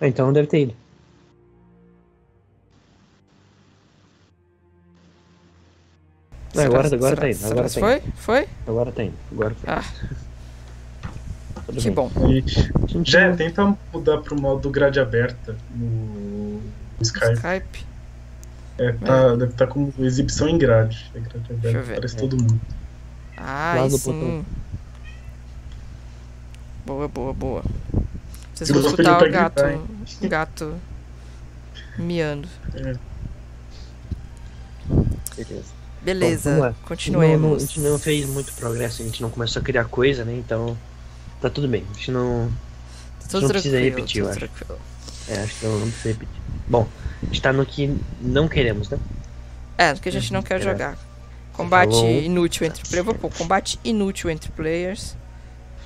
Ah, então deve ter ido. Não, agora, Será- agora será- tá indo. Agora tá indo. Foi? Foi? Agora tá indo. Agora tá Ah, Tudo que bem. bom. E, já tenta mudar pro modo grade aberta no Skype. Skype. É, tá, deve estar com exibição em grade. É grade eu aberta, ver. parece todo mundo. Ah, Lá aí do sim. botão. Boa, boa, boa. Vocês vão escutar o gato, gritar, o gato miando. É. Beleza. Beleza, Bom, continuemos. Não, não, a gente não fez muito progresso, a gente não começou a criar coisa, né? Então tá tudo bem. A gente não. Tá tudo não precisa repetir, eu acho. tranquilo. É, acho que não, não precisa repetir. Bom, a gente tá no que não queremos, né? É, porque a gente não quer É. jogar. Combate falou. inútil entre players. Vou pôr combate inútil entre players.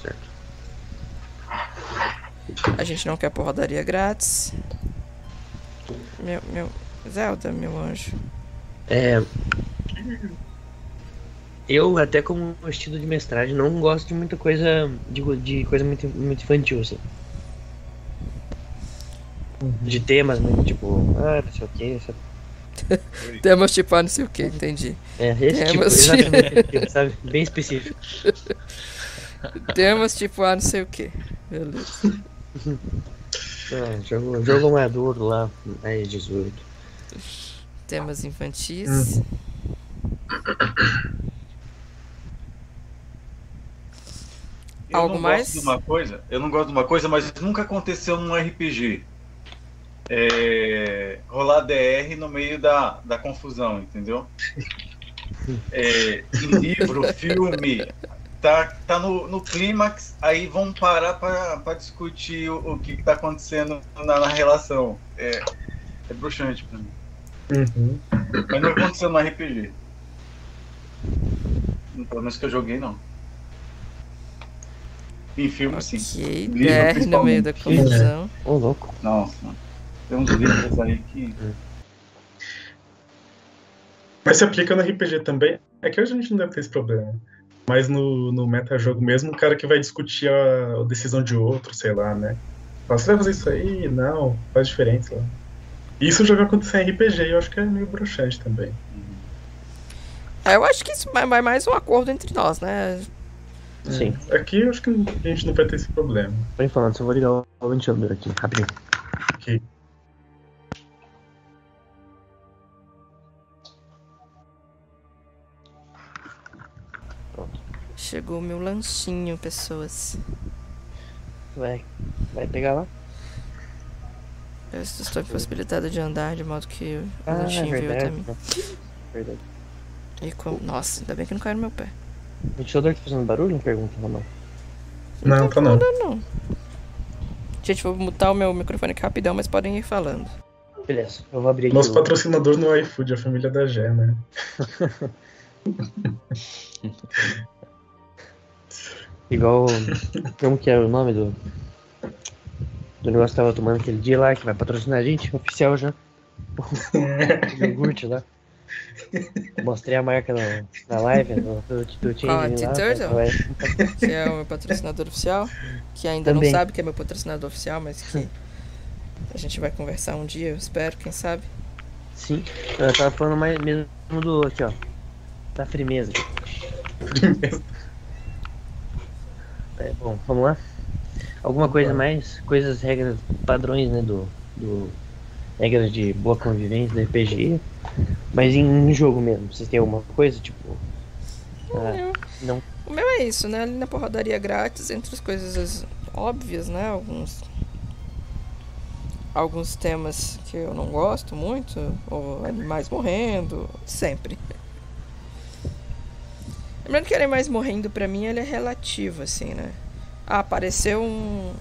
Certo. A gente não quer porradaria grátis. Meu, meu. Zelda, meu anjo. É. Eu, até como estilo de mestragem, não gosto de muita coisa. de, de coisa muito, muito infantil, assim. De temas, muito tipo, ah, não sei o que, sabe? Temos tipo, ah, não sei o que, entendi. É, esse tipo, Temas de- exatamente tipo, sabe? Bem específico. Temos tipo, ah, não sei o que. Beleza. Ah, jogo, jogo maduro lá, mais 18. Temas infantis. Eu Algo não mais? Gosto de uma coisa, eu não gosto de uma coisa, mas nunca aconteceu num RPG. É, rolar DR no meio da, da confusão, entendeu? É, em livro, filme, tá, tá no, no clímax, aí vão parar para discutir o, o que, que tá acontecendo na, na relação. É, é bruxante pra mim. Uhum. Mas não aconteceu no RPG. Pelo menos que eu joguei, não. Em filme, sim. Ok, Livro, DR no meio da principalmente. confusão. Ô, louco. Nossa, tem uns livros aí que. Mas se aplica no RPG também. É que hoje a gente não deve ter esse problema. Mas no, no metajogo mesmo, o cara que vai discutir a, a decisão de outro, sei lá, né? Fala, você vai fazer isso aí? Não, faz diferença. Lá. Isso já vai acontecer em RPG eu acho que é meio broxante também. É, eu acho que isso vai mais um acordo entre nós, né? Sim. Aqui eu acho que a gente não vai ter esse problema. Bem falando, só vou ligar o ventilador aqui, rapidinho. Aqui. Chegou o meu lanchinho, pessoas. Vai. Vai pegar lá? Eu estou impossibilitada de andar, de modo que o Ah, é lanchinho veio até verdade. mim. Verdade. E com... Nossa, ainda bem que não caiu no meu pé. O ventilador tá fazendo barulho? Não pergunta, não. Não, tá não. Não, não. Gente, vou mutar o meu microfone aqui rapidão, mas podem ir falando. Beleza, eu vou abrir aqui. Nosso o- patrocinador no iFood, a família da Gé, né? Igual. Como que é o nome do. Do negócio que tava tomando aquele dia lá, que vai patrocinar a gente, oficial já. O iogurte lá. Mostrei a marca na, na live do, do, do Change lá. T-Turtle? vai- Que é o meu patrocinador oficial. Que ainda Também. não sabe que é meu patrocinador oficial, mas que a gente vai conversar um dia, eu espero, quem sabe. Sim, eu tava falando mais mesmo do. Aqui, ó. Da firmeza. É, bom, vamos lá? Alguma coisa mais? Coisas, regras, padrões, né? Do. do regras de boa convivência do RPG. Mas em, em jogo mesmo, vocês têm alguma coisa? Tipo. ah, não. O meu é isso, né? Ali na porradaria grátis, entre as coisas óbvias, né? Alguns. Alguns temas que eu não gosto muito, ou animais morrendo, sempre. Lembrando que animais morrendo pra mim ele é relativo, assim, né? Ah, apareceu um.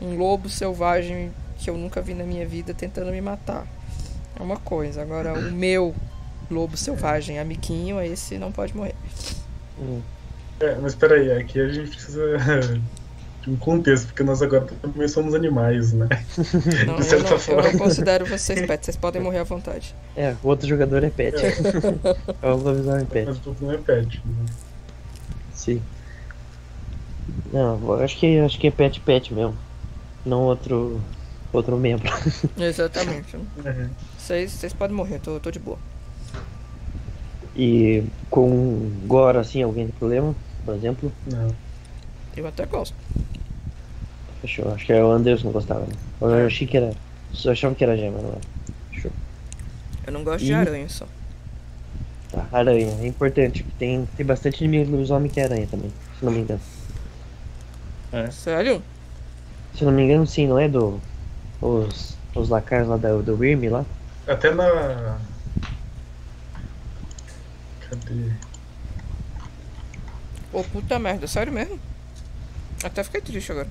um lobo selvagem que eu nunca vi na minha vida tentando me matar. É uma coisa. Agora, o meu lobo selvagem amiguinho, esse não pode morrer. hum, É, mas peraí, aqui a gente precisa de um contexto, porque nós agora também somos animais, né? Não, De eu, certa não, eu forma. não considero vocês pets, vocês podem morrer à vontade. É, o outro jogador é pet. É o lobisomem pet. Mas o não é pet. Né? Sim. Não, eu acho que acho que é pet pet mesmo. Não outro. outro membro. Exatamente. Vocês vocês podem morrer, tô, tô de boa. E com Gora assim, alguém tem problema, por exemplo? Não. Eu até gosto. Fechou. Acho que é o Anderson não gostava, né? Eu achei que era. Só achava que era gema, não é? Fechou. Eu não gosto de Ih. aranha só. Tá, aranha, é importante. Tem, tem bastante inimigo dos homens que é aranha também, se não me engano. Sério? Se não me engano, sim, não é do. Os, os lacaios lá da, do Wyrm lá? Até na. Cadê? Ô puta merda, sério mesmo? Até fiquei triste agora.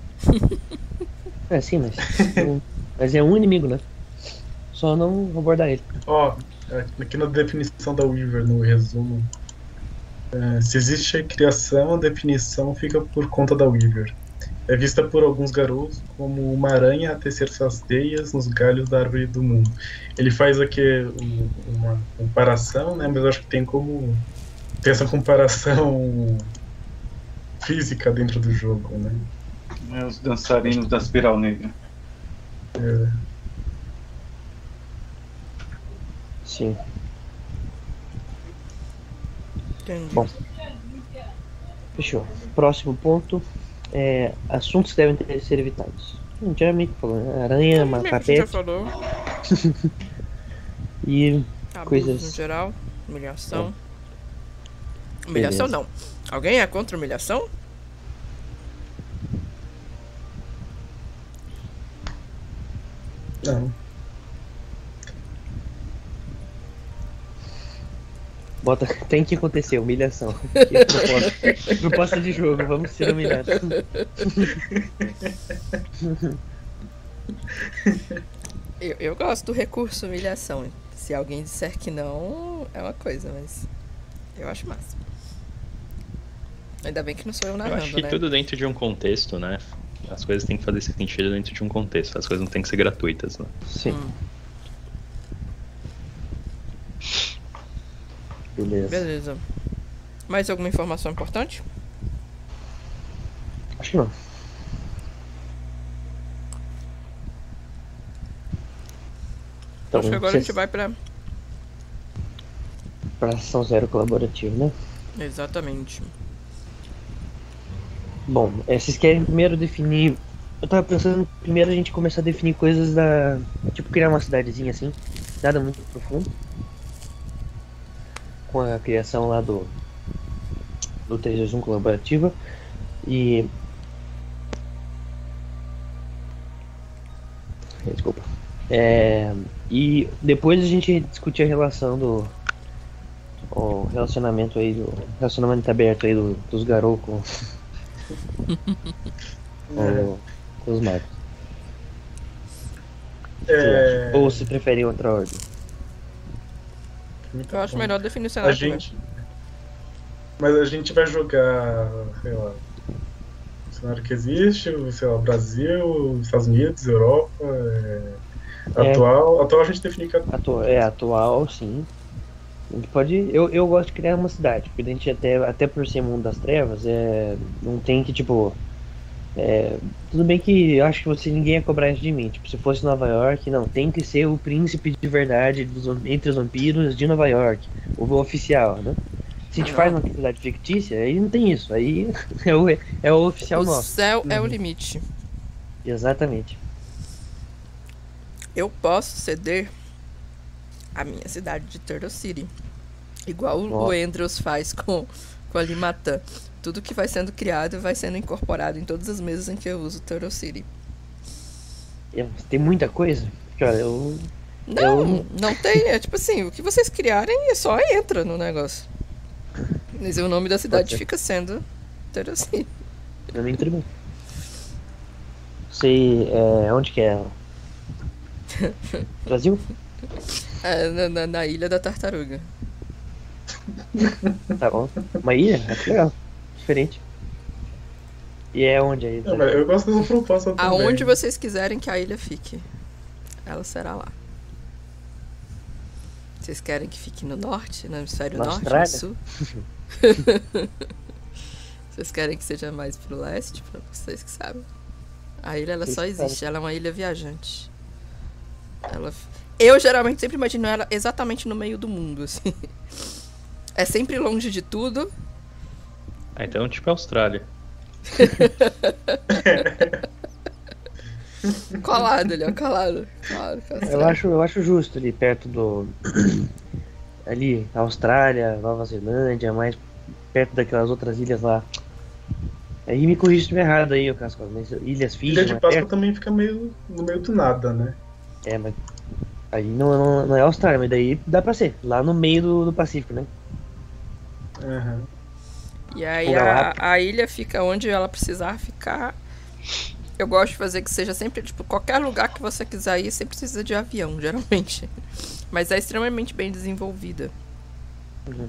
É, sim, mas. mas é um inimigo, né? Só não abordar ele. Ó, aqui na definição da Weaver, no resumo. é, se existe a criação, a definição fica por conta da Weaver. É vista por alguns garotos como uma aranha a tecer suas teias nos galhos da árvore do mundo. Ele faz aqui um- uma comparação, né? Mas eu acho que tem como. Tem essa comparação física dentro do jogo, né? É, os dançarinos da espiral negra. É, Sim. Entendi. Bom. Fechou. Próximo ponto é assuntos que devem ter, ser evitados. A gente já meio que falou, né? Aranha, que já macapete falou. e Abuso Coisas- no geral. Humilhação. Humilhação Beleza. não. Alguém é contra humilhação? não. bota. Tem que acontecer, humilhação. Proposta, proposta de jogo, vamos ser humilhados. Eu, eu gosto do recurso humilhação. Se alguém disser que não, é uma coisa, mas eu acho massa. Ainda bem que não sou eu Eu narrando, acho que né? tudo dentro de um contexto, né? As coisas têm que fazer sentido dentro de um contexto. As coisas não têm que ser gratuitas, né? Sim. Hum, Beleza. beleza. Mais alguma informação importante? Acho que não. Então, Acho que agora a cês- gente vai pra. pra ação zero colaborativa, né? Exatamente. Bom, é, vocês querem primeiro definir. Eu tava pensando primeiro a gente começar a definir coisas da. Tipo, criar uma cidadezinha assim, nada muito profundo. Com a criação lá do. Do 321 colaborativa. E. Desculpa. É, e depois a gente discutir a relação do. O relacionamento aí do. Relacionamento aberto aí do, dos Garou com, com, com os magos. É, Ou se preferem outra ordem. Eu acho melhor definir o A cenário. gente. Mas a gente vai jogar, sei lá, o cenário que existe, sei lá, Brasil, Estados Unidos, Europa, é, É. atual. Atual a gente define que é Atu é atual, sim. A gente pode. Eu, eu gosto de criar uma cidade, porque a gente até, até por ser mundo das trevas, é, não tem que, tipo. é, tudo bem que eu acho que você ninguém ia cobrar isso de mim. Tipo, se fosse Nova York, não, tem que ser o príncipe de verdade dos, entre os vampiros de Nova York, o oficial, né? Se a gente Não. faz uma cidade fictícia, aí não tem isso. Aí é o, é o oficial o nosso. céu é o Uhum. limite. Exatamente. Eu posso ceder a minha cidade de Turtle City. Igual o- Ó. o Andrews faz com, com a Limatã. Tudo que vai sendo criado vai sendo incorporado em todas as mesas em que eu uso Turtle City. Tem muita coisa. Eu. Não, Eu- não tem. É tipo assim, o que vocês criarem é só entra no negócio. Mas o nome da cidade fica sendo Turtle City. Mim, tudo bem. Sei. É, onde que é? Brasil? É, na, na- na Ilha da Tartaruga. Tá bom. Uma ilha? Acho legal. Diferente. E é onde aí? Não, mas eu gosto dessa proposta também. Aonde vocês quiserem que a ilha fique, ela será lá. Vocês querem que fique no norte, no hemisfério Na norte, Austrália? no sul? Vocês querem que seja mais pro leste? Pra vocês que sabem. A ilha ela só existe, ela é uma ilha viajante. Ela... Eu geralmente sempre imagino ela exatamente no meio do mundo, assim. É sempre longe de tudo. Ah, então tipo a Austrália. colado ali, ó, colado. colado eu, acho, eu acho justo ali perto do. ali, Austrália, Nova Zelândia, mais perto daquelas outras ilhas lá. Aí me corrija se estiver errado aí, o Casco. Mas Ilhas Fiji. Ilha de Páscoa também fica meio no meio do nada, né? É, mas. Aí não, não, não é Austrália, mas daí dá pra ser. Lá no meio do, do Pacífico, né? Uhum. E aí a, a, ilha fica onde ela precisar ficar. Eu gosto de fazer que seja sempre, tipo, qualquer lugar que você quiser ir, você precisa de avião, geralmente. Mas é extremamente bem desenvolvida. Uhum.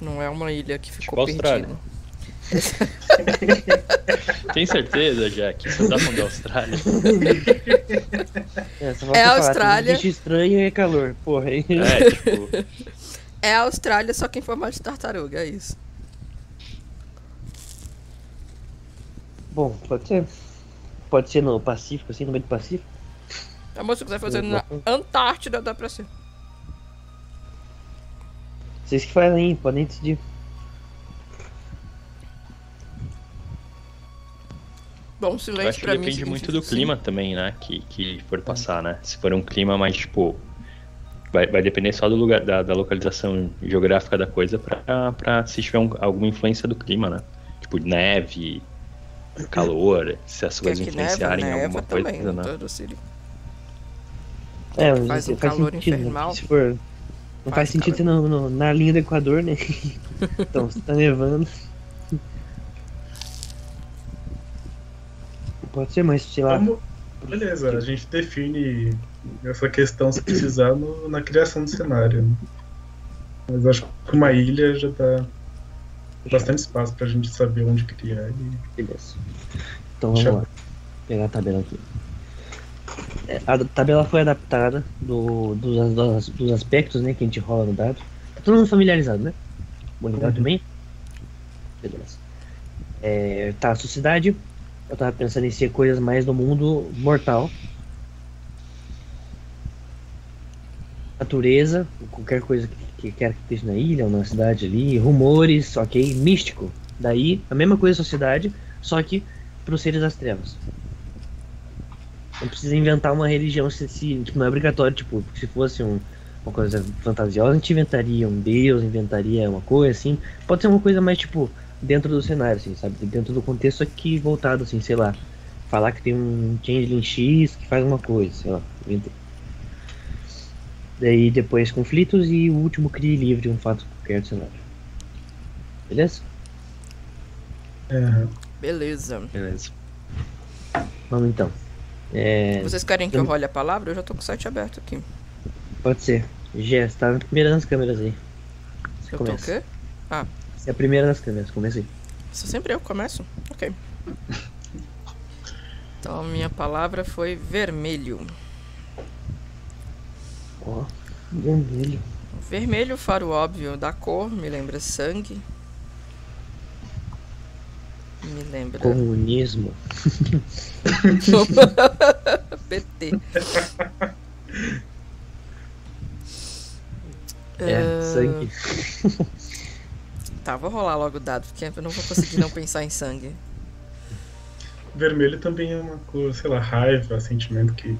Não é uma ilha que ficou tipo perdida. Tem certeza, Jack? Você tá falando da Austrália? É, é a Austrália. Bicho estranho e calor, porra. É, tipo. É a Austrália, só que em formato de tartaruga, é isso. Bom, pode ser. Pode ser no Pacífico, assim, no meio do Pacífico. Amor, se quiser fazer na Antártida, dá pra ser. Vocês que fazem, podem decidir. Bom, silêncio acho que depende muito do clima também, né? Que, que for passar, né? Se for um clima mais, tipo. Vai, vai depender só do lugar, da, da localização geográfica da coisa pra, pra se tiver um, alguma influência do clima, né? Tipo, neve, calor, se as coisas influenciarem neva, alguma coisa, também, né? É, mas faz um faz calor sentido, né? infernal. Né? Se for, não faz, faz sentido no, no, na linha do Equador, né? então, se tá nevando. Pode ser, mas sei lá. Como... Beleza, a gente define essa questão se precisar no, na criação do cenário. Né? Mas acho que uma ilha já dá bastante espaço pra gente saber onde criar. E... Beleza. Então vamos lá. Vou pegar a tabela aqui. É, a tabela foi adaptada do, dos, dos, dos, aspectos né, que a gente rola no dado. Tá todo mundo familiarizado, né? Bonitão uhum. também? Beleza. É, tá, a sociedade. Eu tava pensando em ser coisas mais do mundo mortal. Natureza, qualquer coisa que, que quer que esteja na ilha ou na cidade ali. Rumores, ok. Místico. Daí, a mesma coisa sociedade, só que para os seres das trevas. Não precisa inventar uma religião se, se tipo, não é obrigatório, tipo, se fosse um, uma coisa fantasiosa, a gente inventaria um deus, inventaria uma coisa assim. Pode ser uma coisa mais tipo dentro do cenário, assim, sabe? Dentro do contexto aqui voltado, assim, sei lá. Falar que tem um Changeling X que faz uma coisa, sei lá. Daí depois conflitos e o último crie livre um fato qualquer do cenário. Beleza? Uhum. Beleza. Beleza. Vamos então. É... Vocês querem que eu role a palavra? Eu já tô com o site aberto aqui. Pode ser. Você tá na primeira das câmeras aí. Você eu começa. tô o quê? Ah. Você é a primeira das câmeras, comece aí. Isso sempre eu começo? Ok. Então a minha palavra foi vermelho. Ó, oh, vermelho. Vermelho, faro óbvio da cor, me lembra sangue. Me lembra. Comunismo. PT. É, uh... sangue. Tá, vou rolar logo o dado, porque eu não vou conseguir não pensar em sangue. Vermelho também é uma cor, sei lá, raiva, sentimento que,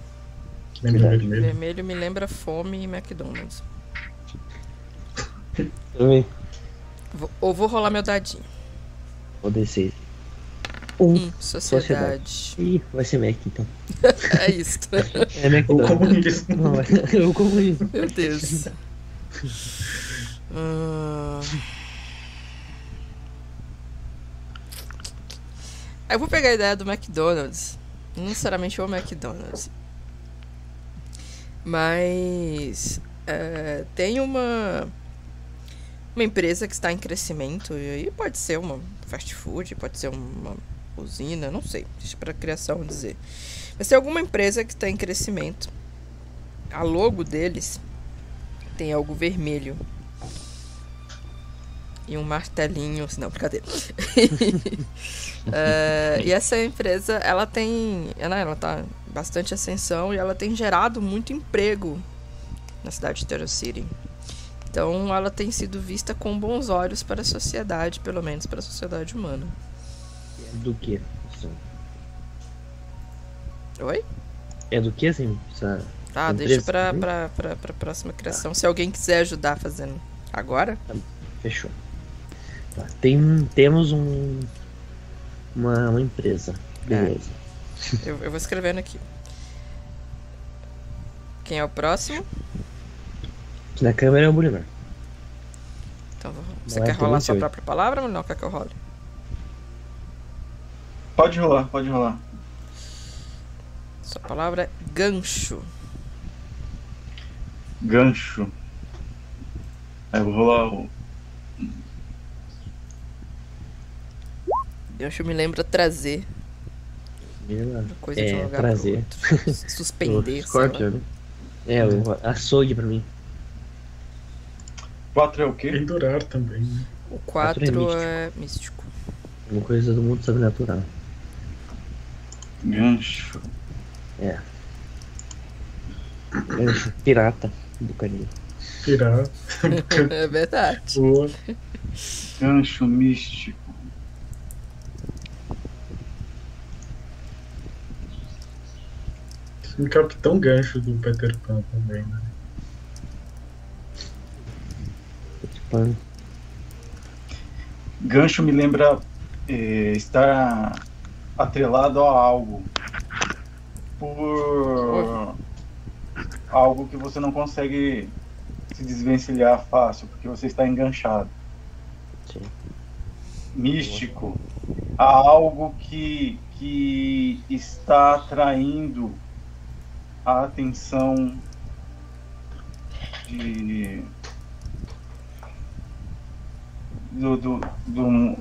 que lembra vermelho. Vermelho me lembra fome e McDonald's. Também. Ou vou rolar meu dadinho. Vou descer. Um. Hum, sociedade. Ih, vai ser Mac então. é isso. É Mac o comunismo. Não, é o comunismo. Meu Deus. uh... Eu vou pegar a ideia do McDonald's. Não necessariamente o McDonald's. Mas é, tem uma uma empresa que está em crescimento e aí pode ser uma fast food, pode ser uma usina, não sei, deixa para criação dizer. Mas tem alguma empresa que está em crescimento. A logo deles tem algo vermelho. E um martelinho. Não, brincadeira. É, e essa empresa, ela tem. Ela, ela tá bastante ascensão e ela tem gerado muito emprego na cidade de Terror City. Então ela tem sido vista com bons olhos para a sociedade, pelo menos para a sociedade humana. Do que? Oi? É do que, assim? Essa Ah, empresa deixa pra, também? pra, pra, pra próxima criação. Se alguém quiser ajudar fazendo agora. Fechou. Tá, Tem, temos um. Uma, uma empresa. Beleza. Eu, eu vou escrevendo aqui. Quem é o próximo? Aqui na câmera é o Bolivar. Então, vou- você Não é quer rolar sua 38. própria palavra ou não quer que eu role? Pode rolar, pode rolar. Sua palavra é gancho. Gancho. Aí eu vou rolar o. Gancho me lembra trazer. Beleza. Coisa de um É, lugar trazer. pro outro. Suspender. Scorpion, né? É, o açougue pra mim. 4 é o quê? Pendurar também, né? O Quatro é 4 místico. é místico. Uma coisa do mundo sobrenatural. Gancho. Gancho pirata do Caribe. Pirar. É verdade. Boa. Gancho místico. Um Capitão Gancho do Peter Pan também, né? Gancho me lembra eh, estar atrelado a algo. Por algo que você não consegue se desvencilhar fácil, porque você está enganchado. Sim. Místico. A algo que, que está atraindo a atenção de do, do, do-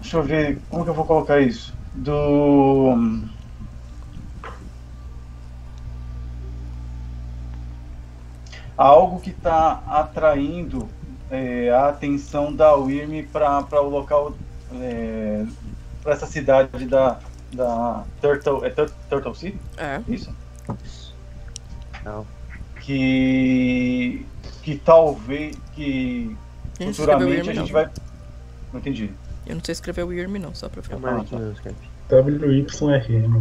Deixa eu ver, como que eu vou colocar isso? Do. Algo que está atraindo é, a atenção da Wyrm para o local, para essa cidade da, da Turtle, é Tur- Turtle City? É. Isso? Não. Que, que talvez, que escreveu futuramente a não. gente vai. Não entendi. Eu não sei escrever o Irm, não, só pra ficar. Skype. WYRM.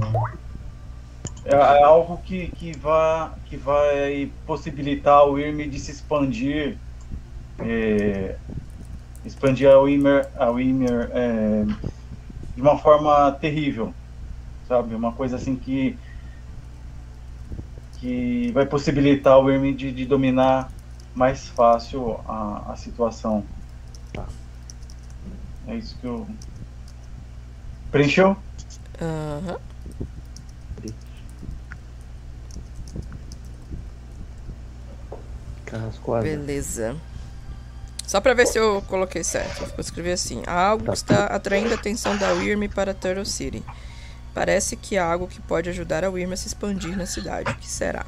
É, algo que, que, vai, que vai possibilitar o IRM de se expandir, é, expandir a Wimmer, a Wimmer é, de uma forma terrível, sabe? Uma coisa assim que que vai possibilitar o IRM de, de dominar mais fácil a, a situação. Tá. É isso que eu... Preencheu? Aham. Carrascoada. Beleza. Só pra ver se eu coloquei certo. Eu vou escrever assim. Há algo que está atraindo a atenção da Wyrm para Turtle City. Parece que há algo que pode ajudar a Wyrm a se expandir na cidade. O que será?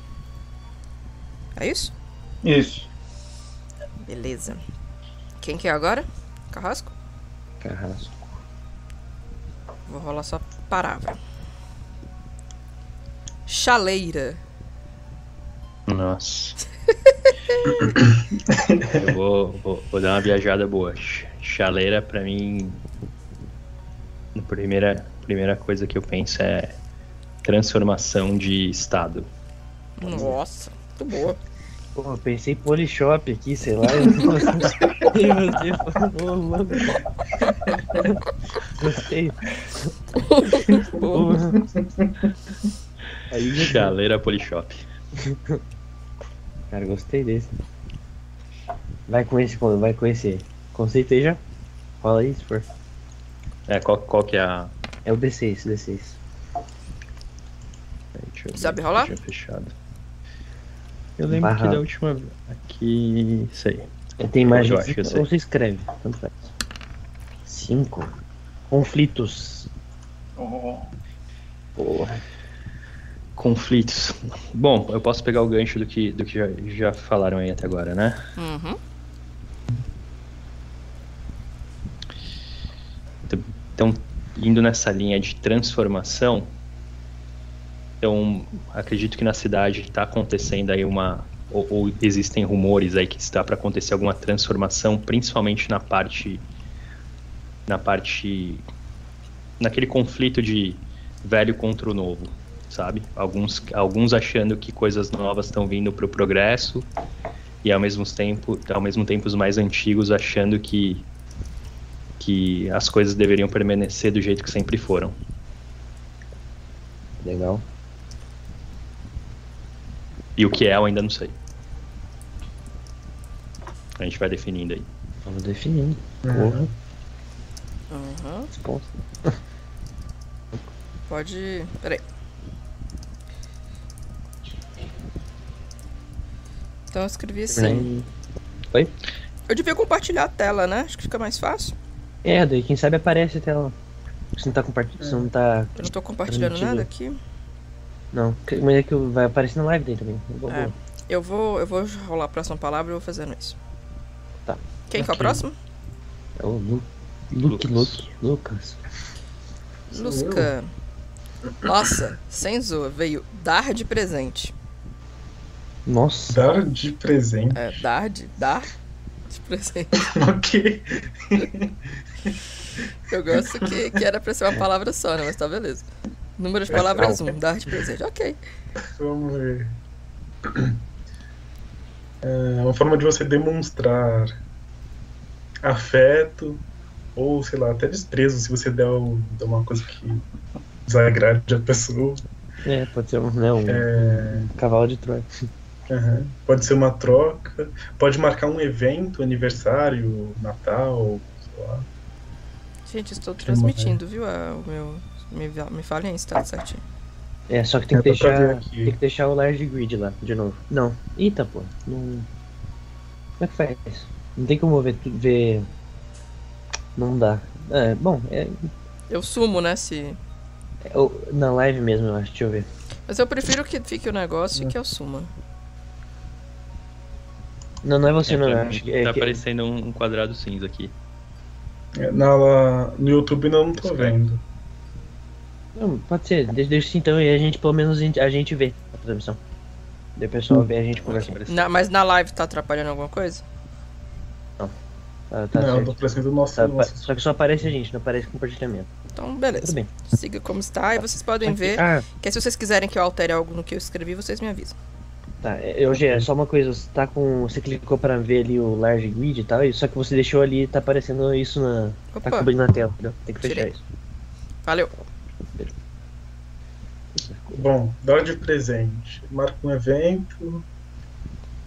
É isso? Isso. Beleza. Quem que é agora? Carrasco? Carrasco. Vou rolar só palavra. Chaleira. Nossa. Eu vou, vou, vou dar uma viajada boa. Ch- Chaleira, pra mim. A primeira, primeira coisa que eu penso é transformação de estado. Nossa, muito boa. Pô, eu pensei Polishop aqui, sei lá. Eu não E você falou, mano. Gostei. Aí, Chaleira Polishop. Cara, gostei desse. Vai com esse, vai com esse conceito aí já? Fala aí, se for. É, qual, qual que é a. É o D6, D6. Peraí, deixa eu ver Sabe se rolar? fechado. Eu lembro Barra. que da última. Aqui. Isso aí. É, Tem mais Eu de acho que eu cinco, sei. ou você escreve, tanto faz. Cinco. Conflitos. Oh, Porra conflitos. Bom, eu posso pegar o gancho do que, do que já, já falaram aí até agora, né? Uhum. Então, indo nessa linha de transformação, então acredito que na cidade está acontecendo aí uma. Ou, ou, existem rumores aí que está para acontecer alguma transformação, principalmente na parte. Na parte. Naquele conflito de velho contra o novo sabe? Alguns alguns achando que coisas novas estão vindo para o progresso e ao mesmo tempo ao mesmo tempo os mais antigos achando que que as coisas deveriam permanecer do jeito que sempre foram. Legal. E o que é, eu ainda não sei. A gente vai definindo aí. Vamos definindo. Uhum. Porra. Uhum. Resposta. Pode. Peraí. Então eu escrevi assim. Oi? Eu devia compartilhar a tela, né? Acho que fica mais fácil. É, daí quem sabe aparece a tela. Você não tá compartilhando. Você não tá. Eu não tô compartilhando nada aqui. Não, mas é que vai aparecer na live daí também. É. Eu vou, eu vou rolar a próxima palavra e vou fazendo isso. Tá. Quem que é o próximo? É o Lu... Luke, Lucas. Luke, Lucas. Lusca. Nossa, sem zoa, veio dar de presente. Nossa. Dar de presente. É, dar de. Dar de presente. ok. Eu gosto que, que era pra ser uma palavra só, né? Mas tá beleza. Número de palavras um, dar de presente. Ok. Vamos ver. É uma forma de você demonstrar afeto ou, sei lá, até desprezo se você der, um- der uma coisa que desagrade a pessoa. É, pode ser um, né, um É, cavalo de Troia. Aham. Pode ser uma troca, pode marcar um evento, aniversário, Natal, sei lá. Gente, estou transmitindo, viu? a- o meu. Me, me falem aí se tá certinho. É, só que tem É, que ver deixar. Tem que deixar o large grid lá, de novo. Não. Eita, pô. Não. Como é que faz? Não tem como ver. ver... Não dá. É, bom, é, Eu sumo, né? Se. é o- na live mesmo, eu acho. Deixa eu ver. Mas eu prefiro que fique o negócio e que eu suma. Não, não é você, não. eu mim acho que é tá que- aparecendo um um quadrado cinza aqui. É, Na, no YouTube não, não tô vendo. Não, pode ser. Deixa, deixa assim então e a gente, pelo menos, a gente, vê a transmissão. Daí o pessoal vê a gente conversando. Apareceu. Na- mas na live tá atrapalhando alguma coisa? Tá, tá não, certo. tô parecendo o nosso. Tá, nosso- só que só aparece a gente, não aparece compartilhamento. Então, Tudo beleza. bem. Siga como está e vocês podem ver Ah, que se vocês quiserem que eu altere algo no que eu escrevi, vocês me avisam. Tá. Eu, Gê, só uma coisa. Você tá com. Você clicou pra ver ali o large grid e tal, só que você deixou ali, tá aparecendo isso na. Tá Opa, cobrindo na tela, entendeu? Tem que fechar Tirei. isso. valeu. Bom, dar de presente. Marca um evento,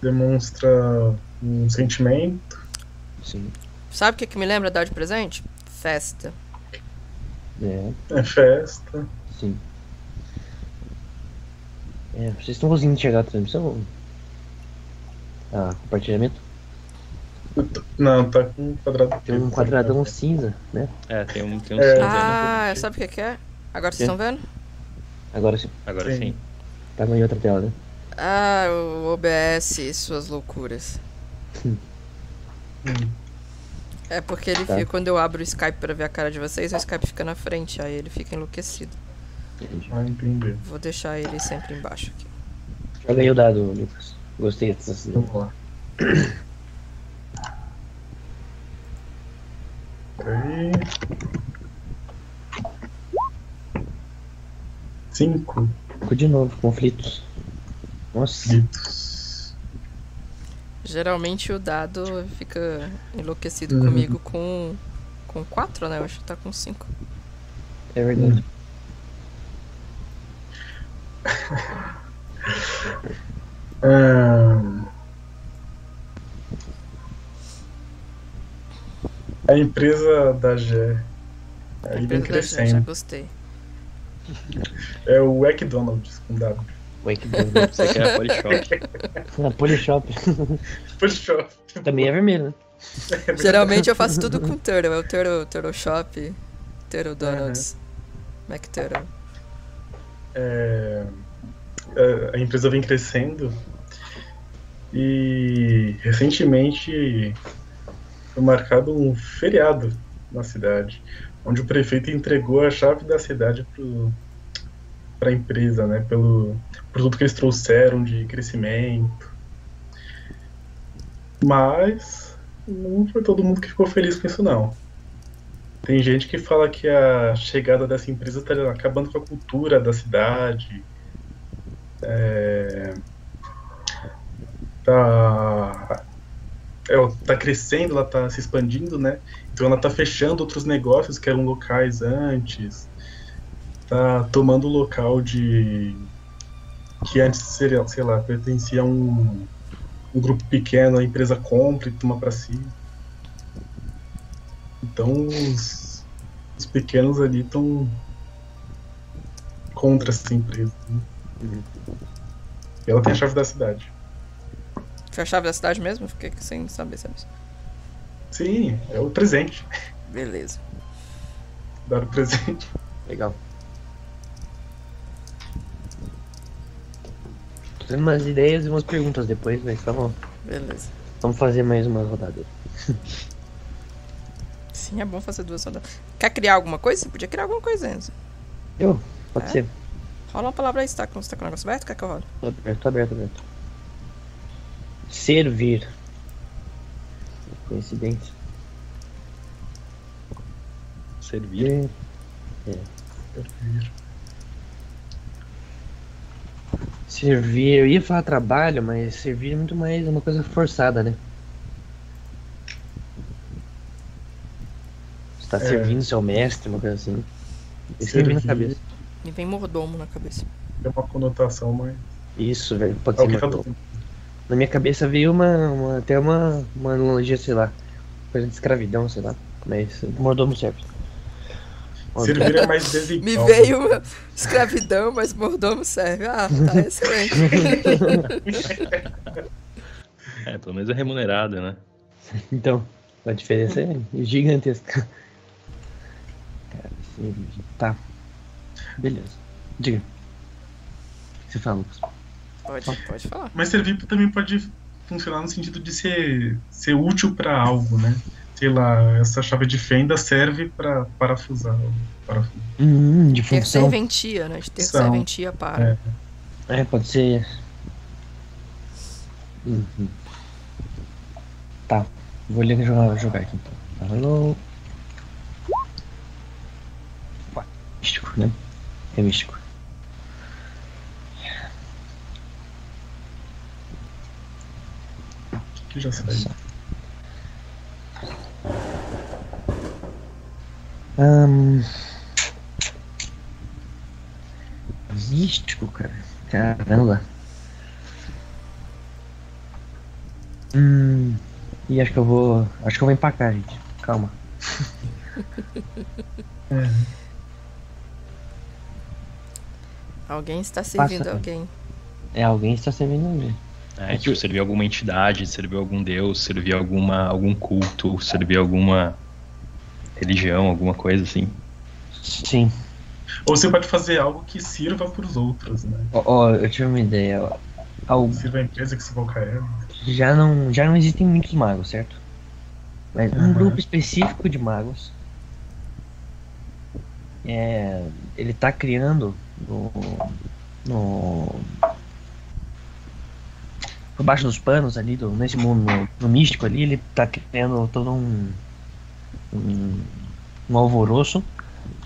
demonstra um sentimento. Sim. Sabe o que, que me lembra dar de presente? Festa. É, É festa. sim. É, vocês estão conseguindo enxergar a transmissão? Ah, compartilhamento? Não, tá com um quadrado. Tem um quadradão cinza, né? É, tem um, tem um É. cinza, né? Ah, sabe o que, que é? Agora vocês estão vendo? Agora sim. Agora Sim. sim. Tá em outra tela, né? Ah, o OBS e suas loucuras. Hum. É porque ele Tá. fica, quando eu abro o Skype pra ver a cara de vocês, o Skype fica na frente, aí ele fica enlouquecido. Entendi. Vou deixar ele sempre embaixo aqui. Joga aí o dado, Lucas. Gostei dessa. Vamos lá. Peraí. Cinco Ficou de novo, conflitos. Nossa. Geralmente o dado fica enlouquecido Uhum. comigo com com 4, né? Eu acho que tá com 5. É verdade. A empresa da Gé. Aí vem Já, já crescendo. gostei. É o McDonald's com W. Wake Down. Você quer a Polishop. Na Polishop. Puxa, Também é vermelho, né? Geralmente eu faço tudo com Turtle. É o Turtle, Turtle Shop, Turtle Donuts, McTurtle. É, a- a empresa vem crescendo e recentemente foi marcado um feriado na cidade. onde o prefeito entregou a chave da cidade para a empresa, né? Pelo produto que eles trouxeram de crescimento. Mas não foi todo mundo que ficou feliz com isso, não. Tem gente que fala que a chegada dessa empresa está acabando com a cultura da cidade. É, tá, ela tá crescendo, ela tá se expandindo, né? Então ela tá fechando outros negócios que eram locais antes. Tá tomando o local de que antes seria, sei lá, pertencia a um, um grupo pequeno, a empresa compra e toma para si. Então os, os pequenos ali estão contra essa empresa. Né? Uhum. E ela tem a chave da cidade. Foi a chave da cidade mesmo? Fiquei sem saber sabe isso. Sim, é o presente. Beleza. Dar o presente. Legal. Tô tendo umas ideias e umas perguntas depois, mas tá bom. Beleza. Vamos fazer mais uma rodada. Sim, é bom fazer duas rodadas. Quer criar alguma coisa? Você podia criar alguma coisa antes. Eu? Pode é? ser. Rola uma palavra aí, você tá com, você tá com o negócio aberto? Quer que eu role? Tô aberto, tô aberto, aberto. Servir. Coincidência. Servir. É. Servir. Servir, eu ia falar trabalho, mas servir é muito mais uma coisa forçada, né? Tá é. servindo seu mestre, uma coisa assim. Isso na cabeça. Me vem mordomo na cabeça. É uma conotação mais. Isso, velho, pode ser mordomo. Na minha cabeça veio uma, uma, até uma, uma analogia, sei lá, coisa de escravidão, sei lá. Mas mordomo serve. Servir é mais desigual. Me veio escravidão, mas mordomo serve. Ah, tá excelente. é, pelo menos é remunerado, né? Então, a diferença é gigantesca. Tá. Beleza. Diga. Você fala, Lucas. Pode, pode falar. Mas servir também pode funcionar no sentido de ser, ser útil para algo, né? Sei lá, essa chave de fenda serve para parafusar parafuso. Hum, de função. Ter serventia, né? De ter São. serventia para. É. é, pode ser. Uhum. Tá. Vou ligar jogar, jogar aqui então. Hello. Místico, né? É místico. Que já saiu. Um... Místico, cara. Caramba. Hum. E acho que eu vou. Acho que eu vou empacar, gente. Calma. é. Alguém está servindo Passa, alguém. É, alguém está servindo alguém. É, tipo, servir alguma entidade, servir algum deus, servir alguma, algum culto, servir alguma religião, alguma coisa assim. Sim. Ou você pode fazer algo que sirva para os outros, né? Ó, oh, oh, eu tive uma ideia. Algo... Sirva a empresa que se for cair. Já não, já não existem muitos magos, certo? Mas uhum. um grupo específico de magos. É, ele está criando no, no por baixo dos panos ali, do, nesse mundo no, no místico ali, ele tá criando todo um, um, um alvoroço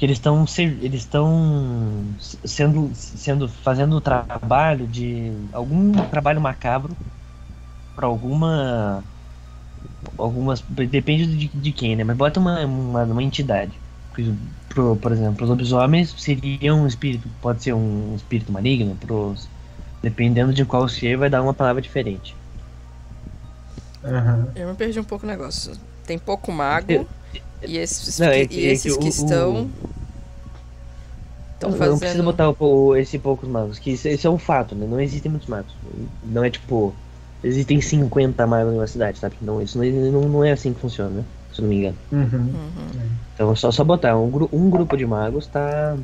eles estão eles estão sendo sendo fazendo o trabalho de algum trabalho macabro para alguma algumas depende de, de quem né? Mas bota uma, uma, uma entidade pro, por exemplo os lobisomens seria um espírito pode ser um espírito maligno pros Dependendo de qual ser, vai dar uma palavra diferente. Uhum. Eu me perdi um pouco o negócio. Tem pouco mago eu, e esses, não, é que, e esses é que, que, estão. Estão fazendo. Não precisa botar o, esse poucos magos, que isso, isso, é um fato, né? Não existem muitos magos. Não é tipo. Existem 50 magos numa cidade, sabe? Não, isso não, não é assim que funciona, né? se não me engano. Uhum. Uhum. Então só, só botar um, gru um grupo de magos está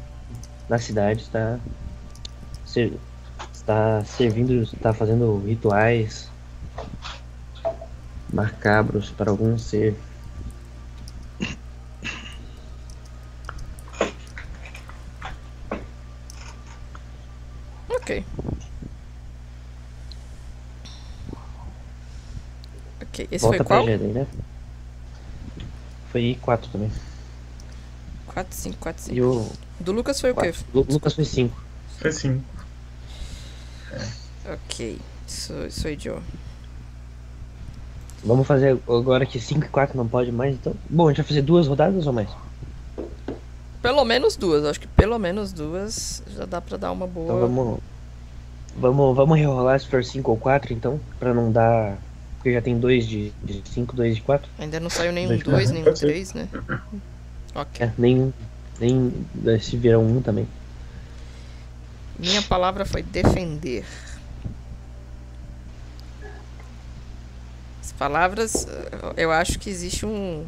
na cidade, está, ser, está servindo, está fazendo rituais macabros para algum ser. Ok. Ok, esse Volta foi qual? Agenda, né? Foi 4 também. 4, 5, 4, 5. E o Do Lucas foi o quê? quatro. Lu- Lucas foi 5. Foi sim. Ok, isso, isso aí, Joe. Vamos fazer agora que 5 e 4 não pode mais, então. Bom, a gente vai fazer duas rodadas ou mais? Pelo menos duas, acho que pelo menos duas já dá pra dar uma boa. Então vamos. Vamos, vamos rerolar se for 5 ou 4 então, pra não dar. Porque já tem dois de 5, dois de 4. Ainda não saiu nenhum Dois, 2, quatro, nenhum pode ser. 3, né? Ok. É, nem. Nem se viram um também. Minha palavra foi defender. As palavras, eu acho que existe um.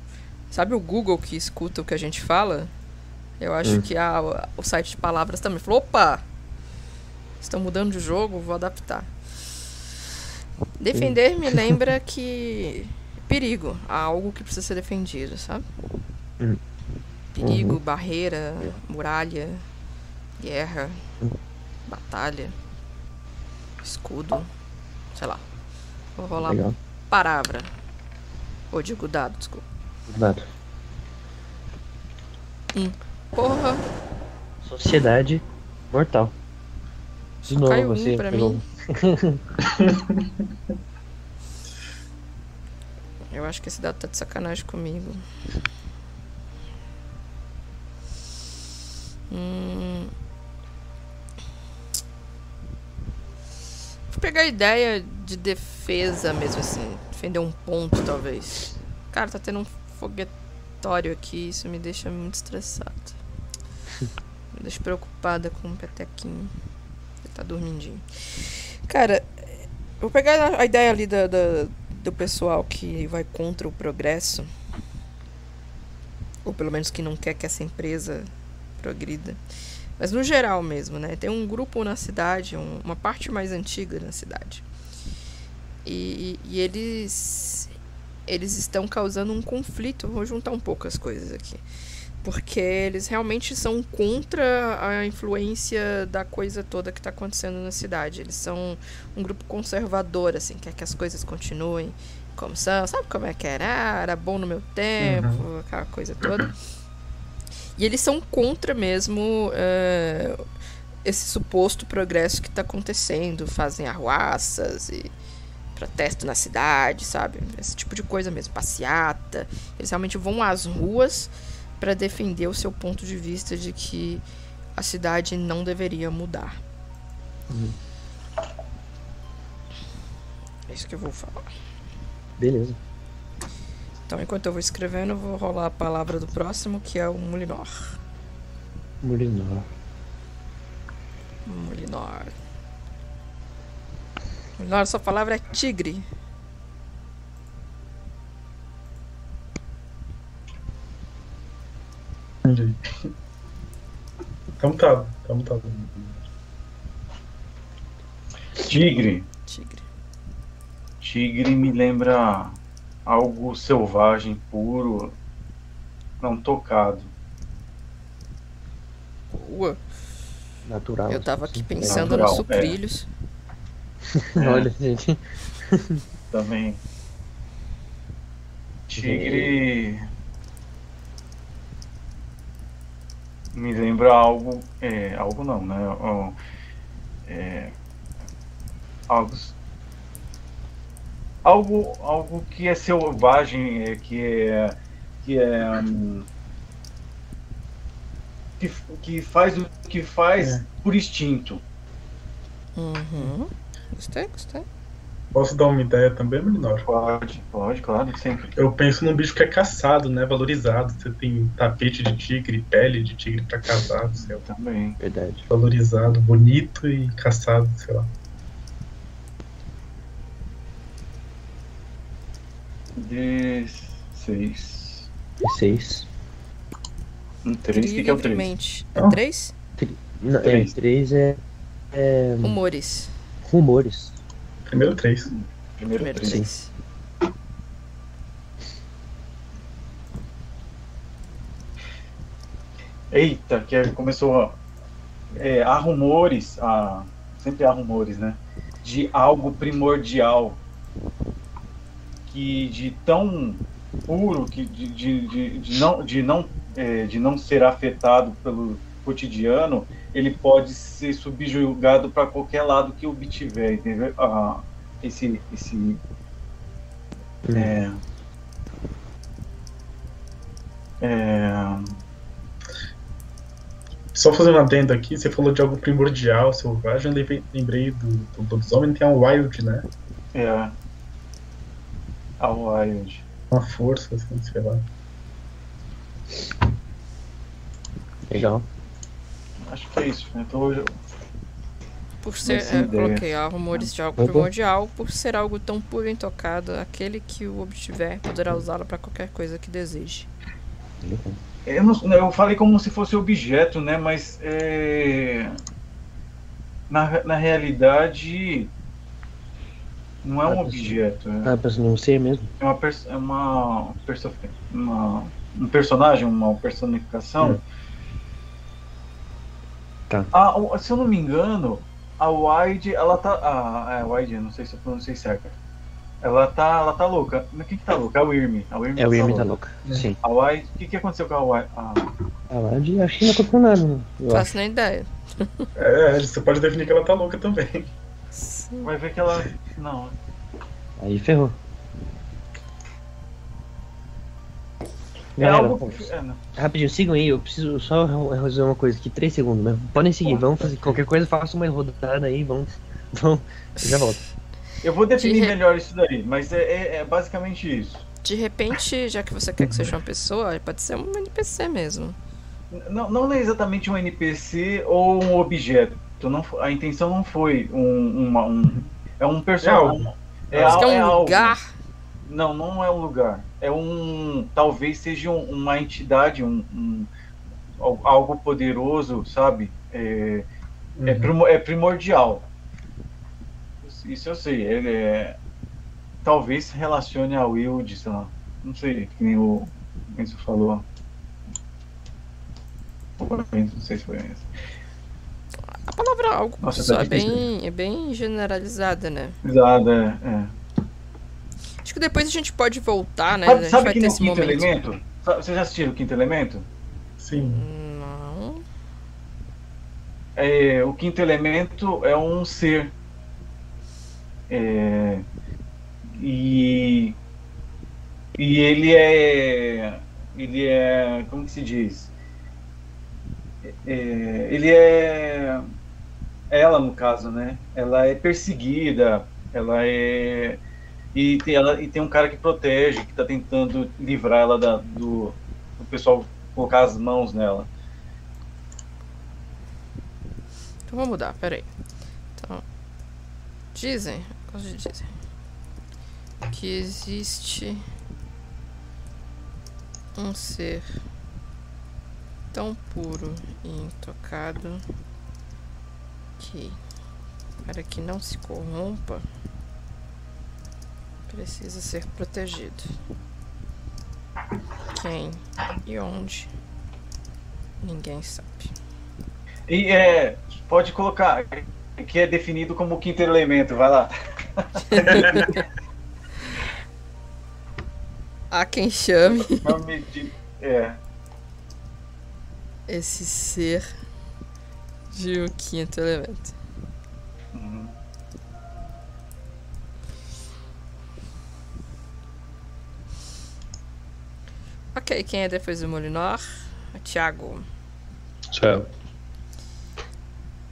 Sabe o Google que escuta o que a gente fala? Eu acho Hum. que a, o site de palavras também falou: opa! Estão mudando de jogo, vou adaptar. Defender me lembra que. Perigo, há algo que precisa ser defendido, sabe? Hum. Perigo, Uhum. barreira, muralha, guerra, batalha, escudo, sei lá. Vou rolar Legal. palavra. Ou digo dado, desculpa. Dado. Porra, Sociedade mortal. De Só novo, caiu um você pra pegou. mim. Eu acho que esse dado tá de sacanagem comigo. Hum. Vou pegar a ideia de defesa mesmo assim. Defender um ponto, talvez. Cara, tá tendo um foguetório aqui. Isso me deixa muito estressado. Me deixa preocupada com o petequinho. Ele tá dormindinho. Cara, vou pegar a- ideia ali da- do pessoal que vai contra o progresso. Ou pelo menos que não quer que essa empresa progrida. Mas no geral mesmo, né? Tem um grupo na cidade, um- uma parte mais antiga na cidade. E, e eles eles estão causando um conflito. Vou juntar um pouco as coisas aqui. Porque eles realmente são contra a influência da coisa toda que está acontecendo na cidade. Eles são um grupo conservador, assim, quer que as coisas continuem como são. Sabe como é que era? Ah, era bom no meu tempo, aquela coisa toda. E eles são contra mesmo eh, esse suposto progresso que está acontecendo. Fazem arruaças e protesto na cidade, sabe? Esse tipo de coisa mesmo, passeata. Eles realmente vão às ruas para defender o seu ponto de vista de que a cidade não deveria mudar. É isso que eu vou falar. Beleza. Então, enquanto eu vou escrevendo, eu vou rolar a palavra do próximo, que é o Mulinor. Murinor. Mulinor. Mulinor, sua palavra é tigre. Entendi. Então tá, então tá. Tigre. Tigre. Tigre me lembra algo selvagem, puro, não tocado. Boa. Natural. Eu tava aqui pensando Natural, nos é. sucrilhos. Olha, gente. Também. Tigre. Me lembra algo. É, algo não, né? É, algo. Algo, algo que é selvagem, é, que é. Que é. hum, que, que faz o que faz É. por instinto. Uhum. Gostei, gostei. Posso dar uma ideia também, Melinor? Pode, pode, claro, sempre. Eu penso num bicho que é caçado, né? Valorizado. Você tem tapete de tigre, pele de tigre pra caçado, sei lá. Também. Verdade. Valorizado, bonito e caçado, sei lá. De seis. Seis. Um três. O que, que é o três? É três? Não, é, Três. três é. é Rumores. rumores. Primeiro três. Primeiro, Primeiro três. três. Eita, que é- começou. a- É, há rumores. A, sempre há rumores, né? De algo primordial que de tão puro que de, de, de, de não de não é, de não ser afetado pelo cotidiano ele pode ser subjugado para qualquer lado que obtiver entendeu ah, esse esse é, é, Só fazendo um adendo aqui, você falou de algo primordial, selvagem, eu lembrei- do, do lobisomem, tem um wild, né? é a Wild. Uma força, assim, sei lá. Legal. Acho que é isso. né? Então, eu- Por ser, é, coloquei há rumores de algo Opa. primordial, por ser algo tão puro e intocado, aquele que o obtiver poderá usá-lo para qualquer coisa que deseje. Eu, não- eu falei como se fosse objeto, né? Mas é, na, na realidade não é um Ah, objeto. É, Ah, pra não ser mesmo? é uma, pers- é uma, uma- um personagem, uma personificação. Hum. Tá. Ah, o- se eu não me engano, a Wide, ela tá. Ah, é, Wide, eu não sei se eu pronunciei certo. Ela tá, ela tá louca. Mas quem que tá louca? É o Irmi. A Irmi É o Irmi tá louca. louca. Sim. A Wide, o que, que aconteceu com a Wide? Ah, Ah, lá de acho que não aconteceu nada, né? Acho. Faço nem ideia. É, você pode definir que ela tá louca também. vai ver que ela. Não, Aí ferrou. É Galera, algo. É, não. rapidinho, sigam aí, eu preciso só resolver uma coisa aqui, três segundos, mas podem seguir, vamos fazer qualquer coisa, faça uma rodada aí, vamos. vamos eu já volto. Eu vou definir De re- melhor isso daí, mas é, é- é basicamente isso. De repente, já que você quer que seja uma pessoa, pode ser um NPC mesmo. Não, não é exatamente um NPC ou um objeto. Não, a intenção não foi um, uma, um é um personagem. É, Você al- quer é um algo. lugar? Não, não é um lugar. É um. Talvez seja um- uma entidade, um, um- al- algo poderoso, sabe? É, é, Uhum. primo- é primordial. Isso eu sei. Ele é. Talvez se relacione ao Wild, sei lá. Não sei, que nem o Enzo falou. Não sei se foi Enzo. A palavra algo Nossa, só tá é bem, é bem generalizada, né? Exato, é. é. Que depois a gente pode voltar, né? a Sabe, gente sabe vai que ter no esse Quinto momento. Elemento? Vocês já assistiram o Quinto Elemento? Sim. Não. É, o quinto elemento é um ser. É, e, e ele é. Ele é. Como que se diz? É, ele é. Ela, no caso, né? Ela é perseguida, ela é. E tem, ela, e tem um cara que protege, que tá tentando livrar ela da, do, do pessoal colocar as mãos nela. Então vamos mudar, peraí. Então, dizem, coisa de dizem, que existe um ser tão puro e intocado que, para que não se corrompa, precisa ser protegido. Quem e onde? Ninguém sabe. E é, pode colocar que é definido como o quinto elemento, vai lá. Há quem chame de- é, esse ser de o quinto elemento. Ok, quem é depois do Molinor? Tiago. Só eu.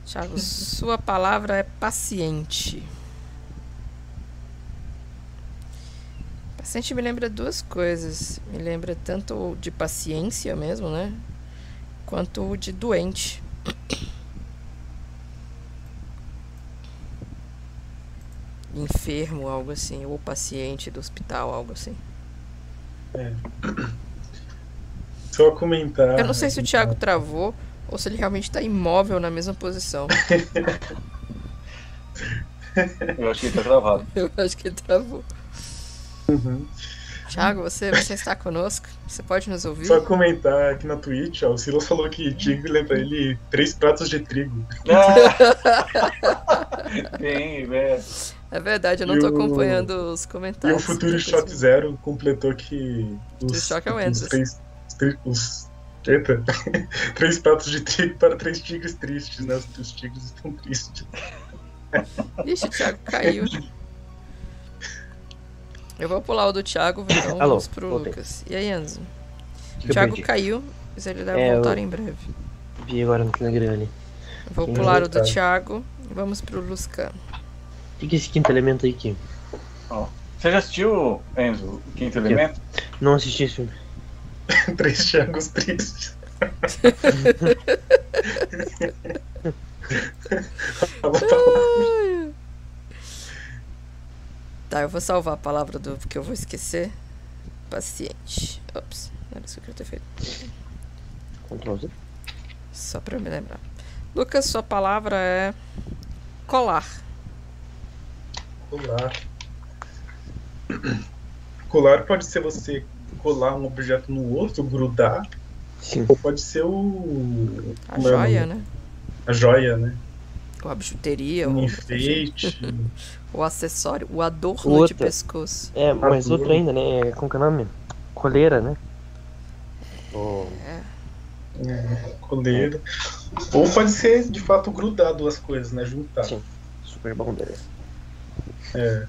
Tiago, sua palavra é paciente. Paciente me lembra duas coisas. Me lembra tanto de paciência mesmo, né? Quanto de doente. Enfermo, algo assim. Ou paciente do hospital, algo assim. Só comentar. Eu não sei se o Thiago travou ou se ele realmente tá imóvel na mesma posição. Eu acho que ele tá travado. Eu acho que ele travou. Uhum. Thiago, você, você está conosco? Você pode nos ouvir? Só comentar aqui na Twitch, ó, o Silas falou que tigre lembra ele três pratos de trigo. Ah, Bem, velho. É verdade, eu não E tô o- acompanhando os E comentários. o Futuro eu- Zero completou que os, Shock é o Andrews. três. Os eita, três pratos de trigo para três tigres tristes, né? Os, os tigres estão tristes. Ixi, o Thiago caiu. Eu vou pular o do Thiago, então Alô, vamos pro voltei. Lucas. E aí, Enzo? O Thiago perdi? caiu, mas ele deve É, voltar eu- em breve. Vi agora no Telegram ali. Vou Sim, pular o do. Thiago e vamos pro Luscan. O que é esse quinto elemento aí, Kim? Ó, Você já assistiu, Enzo, o Quinto Elemento? Não assisti esse filme. três Thiagos tristes. Fala, fala. Tá, eu vou salvar a palavra do porque eu vou esquecer. Paciente. Ops, não era isso que eu queria ter feito. Ctrl Z. Só pra eu me lembrar. Lucas, sua palavra é colar. Colar. Colar pode ser você colar um objeto no outro, grudar, Sim. ou pode ser o. A como é joia, né? A joia, né? Ou a bijuteria, Um ou enfeite. o acessório, o adorno de Outra. pescoço. É, mas outro ainda, né? Como que é o nome? Coleira, né? Oh, É, coleira. Ou pode ser, de fato, grudar duas coisas, né? Juntar. Sim. super bom dele. É.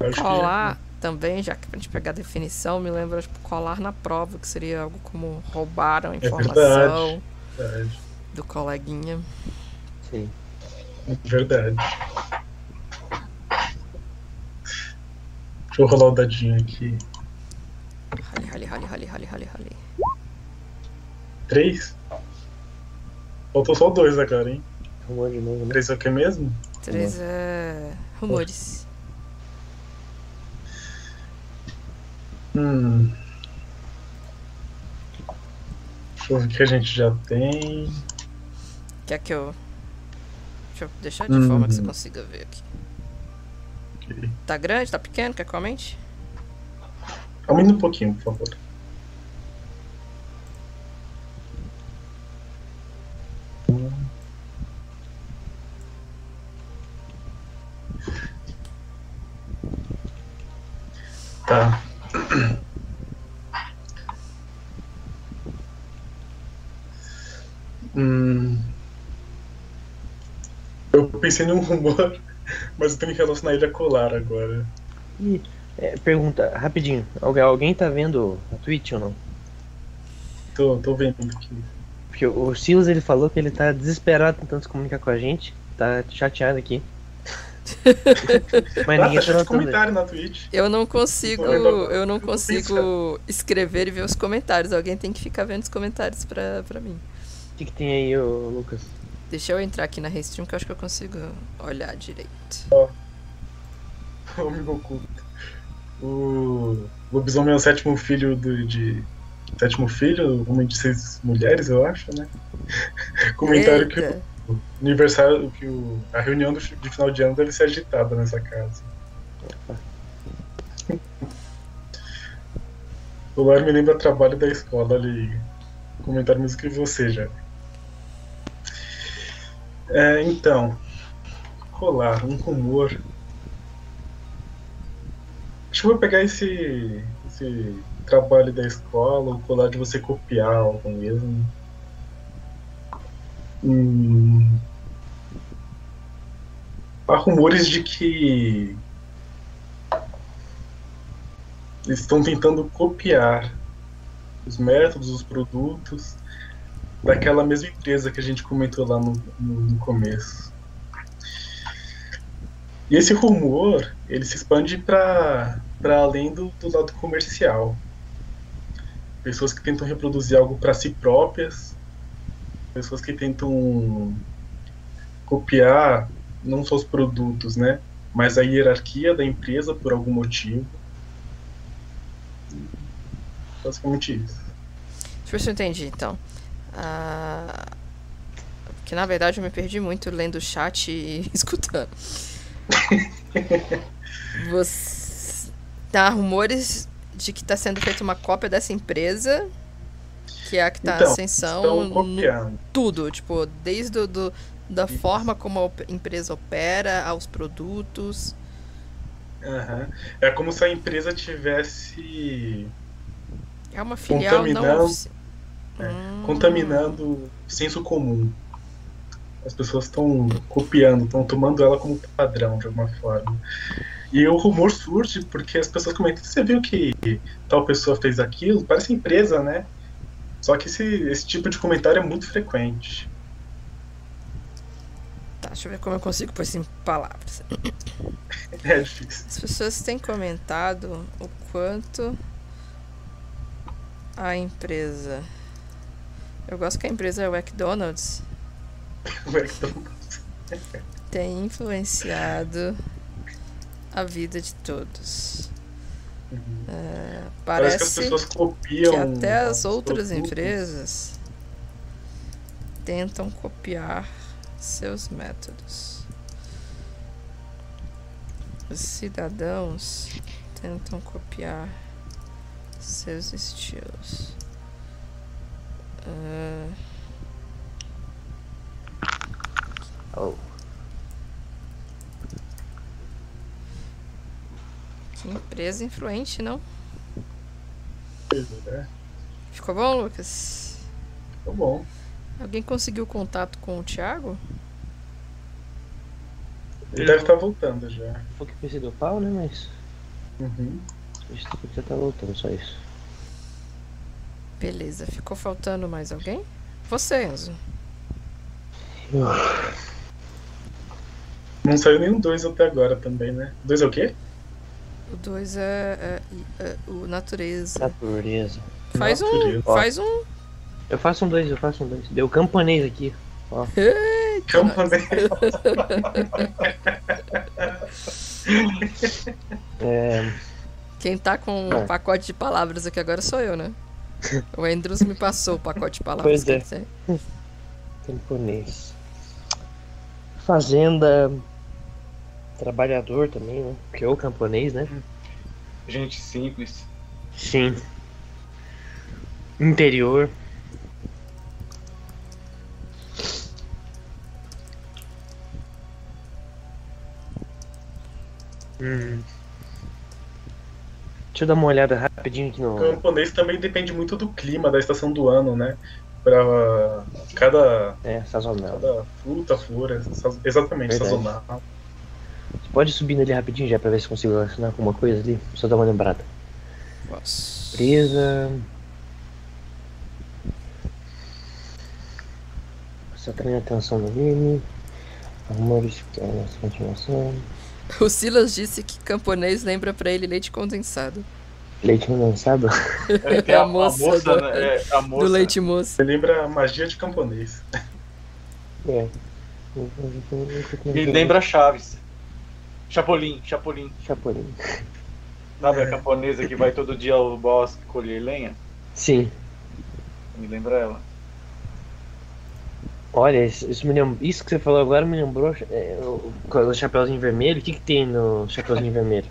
Eu acho que- Colar também, já que pra gente pegar a definição, me lembra tipo, colar na prova, que seria algo como roubaram a informação Verdade. do coleguinha. Sim. Verdade. Deixa eu rolar o dadinho aqui. Rali, rali, rali, rali, rali, rali, rali. Três? Faltou só dois agora, hein? Rumor de novo, né? Três é o que mesmo? Três é. rumores. Hum. Deixa eu ver o que a gente já tem. Quer que eu. Deixa eu deixar de Uhum. forma que você consiga ver aqui. Ok. Tá grande? Tá pequeno? Quer que eu aumente? Aumenta um pouquinho, por favor. Tá. Hum. Eu pensei num rumor, mas eu tenho que relacionar ele a colar agora. É, pergunta, rapidinho. Alguém, alguém tá vendo a Twitch ou não? Tô, tô vendo aqui. Porque o Silas ele falou que ele tá desesperado tentando se comunicar com a gente. Tá chateado aqui. Mas Ah, ninguém tá tá cheio de notando. comentário na Twitch. Eu não consigo. Eu não consigo escrever e ver os comentários. Alguém tem que ficar vendo os comentários pra, pra mim. O que, que tem aí, ô, Lucas? Deixa eu entrar aqui na Restream que eu acho que eu consigo olhar direito. Amigo oculto. O lobisomem é o sétimo filho do, de. Sétimo filho, homem de seis mulheres, eu acho, né? Comentário que Eita. O aniversário, que o, a reunião do, de final de ano deve ser agitada nessa casa. O Lar me lembra trabalho da escola ali. Comentário mesmo que você já. É, então. Colar, um rumor. Acho que vou pegar esse, esse trabalho da escola, o colar de você copiar algo mesmo. Hum, há rumores de que eles estão tentando copiar os métodos, os produtos daquela mesma empresa que a gente comentou lá no, no, no começo. E esse rumor, ele se expande para além do, do lado comercial. Pessoas que tentam reproduzir algo para si próprias, pessoas que tentam copiar não só os produtos, né, mas a hierarquia da empresa por algum motivo. Basicamente isso. Deixa eu ver se eu entendi, então. Ah, Porque na verdade eu me perdi muito lendo o chat e escutando. Você... Tá rumores de que está sendo feita uma cópia dessa empresa, que é a que tá Então, ascensão copiando. tudo, tipo, desde o do, da forma como a empresa opera, aos produtos. Aham. É como se a empresa tivesse É uma filial não Contaminando- oficial. Hum. contaminando o senso comum. As pessoas estão copiando, estão tomando ela como padrão de alguma forma. E o rumor surge porque as pessoas comentam: você viu que tal pessoa fez aquilo? Parece empresa, né? Só que esse, esse tipo de comentário é muito frequente. Tá, deixa eu ver como eu consigo pôr isso em palavras. É difícil. As pessoas têm comentado o quanto a empresa. Eu gosto que a empresa é o McDonald's tão- tem influenciado a vida de todos. É, Parece, parece que as pessoas que copiam. até as outras produtos. empresas tentam copiar seus métodos. Os cidadãos tentam copiar seus estilos. Ah, Oh, empresa influente, não? É, Ficou bom, Lucas? tá bom. Alguém conseguiu contato com o Thiago? Ele deve estar voltando já. foi que eu pensei do pau, né? Mas. Uhum. Isso que já tá voltando, só isso. Beleza, ficou faltando mais alguém? Você, Enzo. Não saiu nenhum dois até agora também, né? Dois é o quê? O 2 é, é- é o natureza. Natureza. Faz um. Natureza. Faz um. Eu faço um dois, eu faço um dois. Deu camponês aqui. Camponês. É. Quem tá com É. um pacote de palavras aqui agora sou eu, né? O Andrews me passou o pacote de palavras. Pois é. Camponês. Fazenda. Trabalhador também, né? Que é o camponês, né? Gente simples. Sim. Interior. Hum. Deixa eu dar uma olhada rapidinho aqui O no. camponês também depende muito do clima, da estação do ano, né? Pra cada, É, sazonal. cada fruta, flor, é exatamente, Verdade. sazonal. Pode subir ali rapidinho já pra ver se consigo relacionar com alguma coisa ali? Só dar uma lembrada. Posso. Presa. Só treina atenção no anime. Amores que é nessa continuação. O Silas disse que camponês lembra pra ele leite condensado. Leite condensado. É, A a, a moça moça, do- né? É, a moça. Do leite moço. Você lembra a magia de camponês. É. Me lembra Chaves. Chapolin, Chapolin. Chapolin. Sabe É. a camponesa que vai todo dia ao bosque colher lenha? Sim. Me lembra ela. Olha, isso, isso me lembra, isso que você falou agora me lembrou é, o, o Chapeuzinho Vermelho. O que, que tem no Chapeuzinho Vermelho?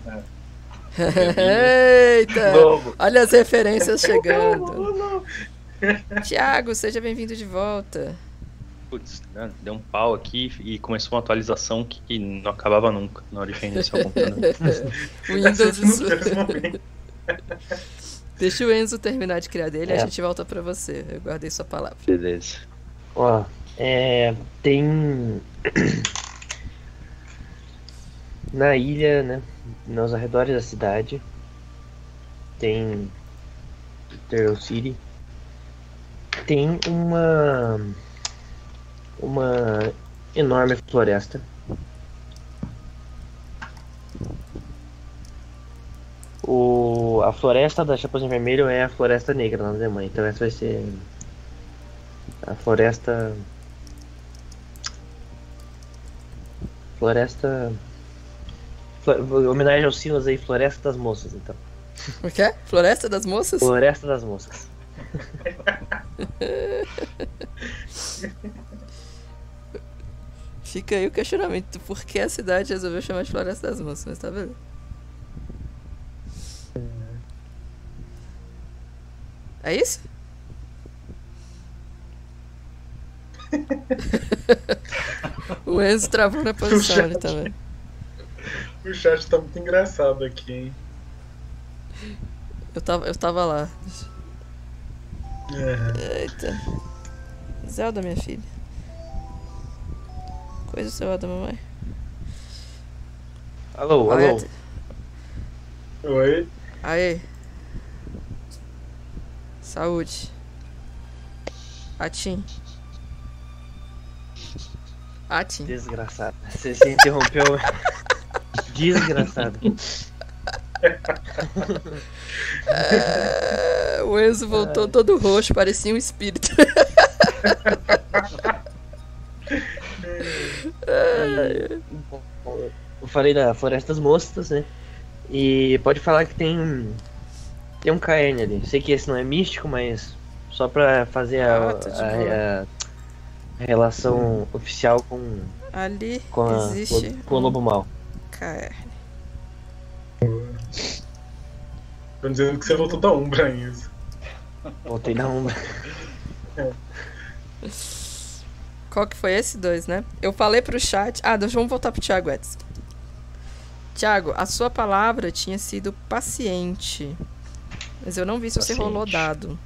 Eita! Lobo. Olha as referências chegando. Tiago, seja bem-vindo de volta. Putz, né, deu um pau aqui e começou uma atualização que não acabava nunca na hora de reiniciar o computador. O Windows. Momento. Deixa o Enzo terminar de criar dele e É. a gente volta pra você. Eu guardei sua palavra. Beleza. Ó, é, tem na ilha, né, nos arredores da cidade, tem Turtle City, tem uma uma enorme floresta. O, a floresta da Chapeuzinho Vermelho é a floresta negra na Alemanha, então essa vai ser a floresta. Floresta. Flo- Homenagem ao Silas aí, Floresta das Moças, então. O que é? Floresta das Moças? Floresta das Moças. Fica aí o questionamento. Por que a cidade resolveu chamar de Floresta das Moças? Mas tá beleza. É isso? O Enzo travou na posição ali também. O chat tá muito engraçado aqui, hein? Eu tava, eu tava lá. É. Eita. Zelda, minha filha. Coisa sua da mamãe. Alô, Olha, alô. Oi? Aê. Saúde. Atim. Atim. Desgraçado. Você se interrompeu. Desgraçado. É, o Enzo voltou todo roxo, parecia um espírito. Eu falei da Floresta das Mostas, né? E pode falar que tem. Tem um caerne ali. Sei que esse não é místico, mas só pra fazer a, Ah, tá a- a relação oficial com, Ali com, a, existe com o Lobo Mal. KR. Tô dizendo que você voltou da Umbra, Enzo. Voltei na Umbra. Qual que foi esse dois, né? Eu falei pro chat. Ah, vamos voltar pro Thiago Edson. Thiago, a sua palavra tinha sido paciente. Mas eu não vi se você Paciente. rolou dado.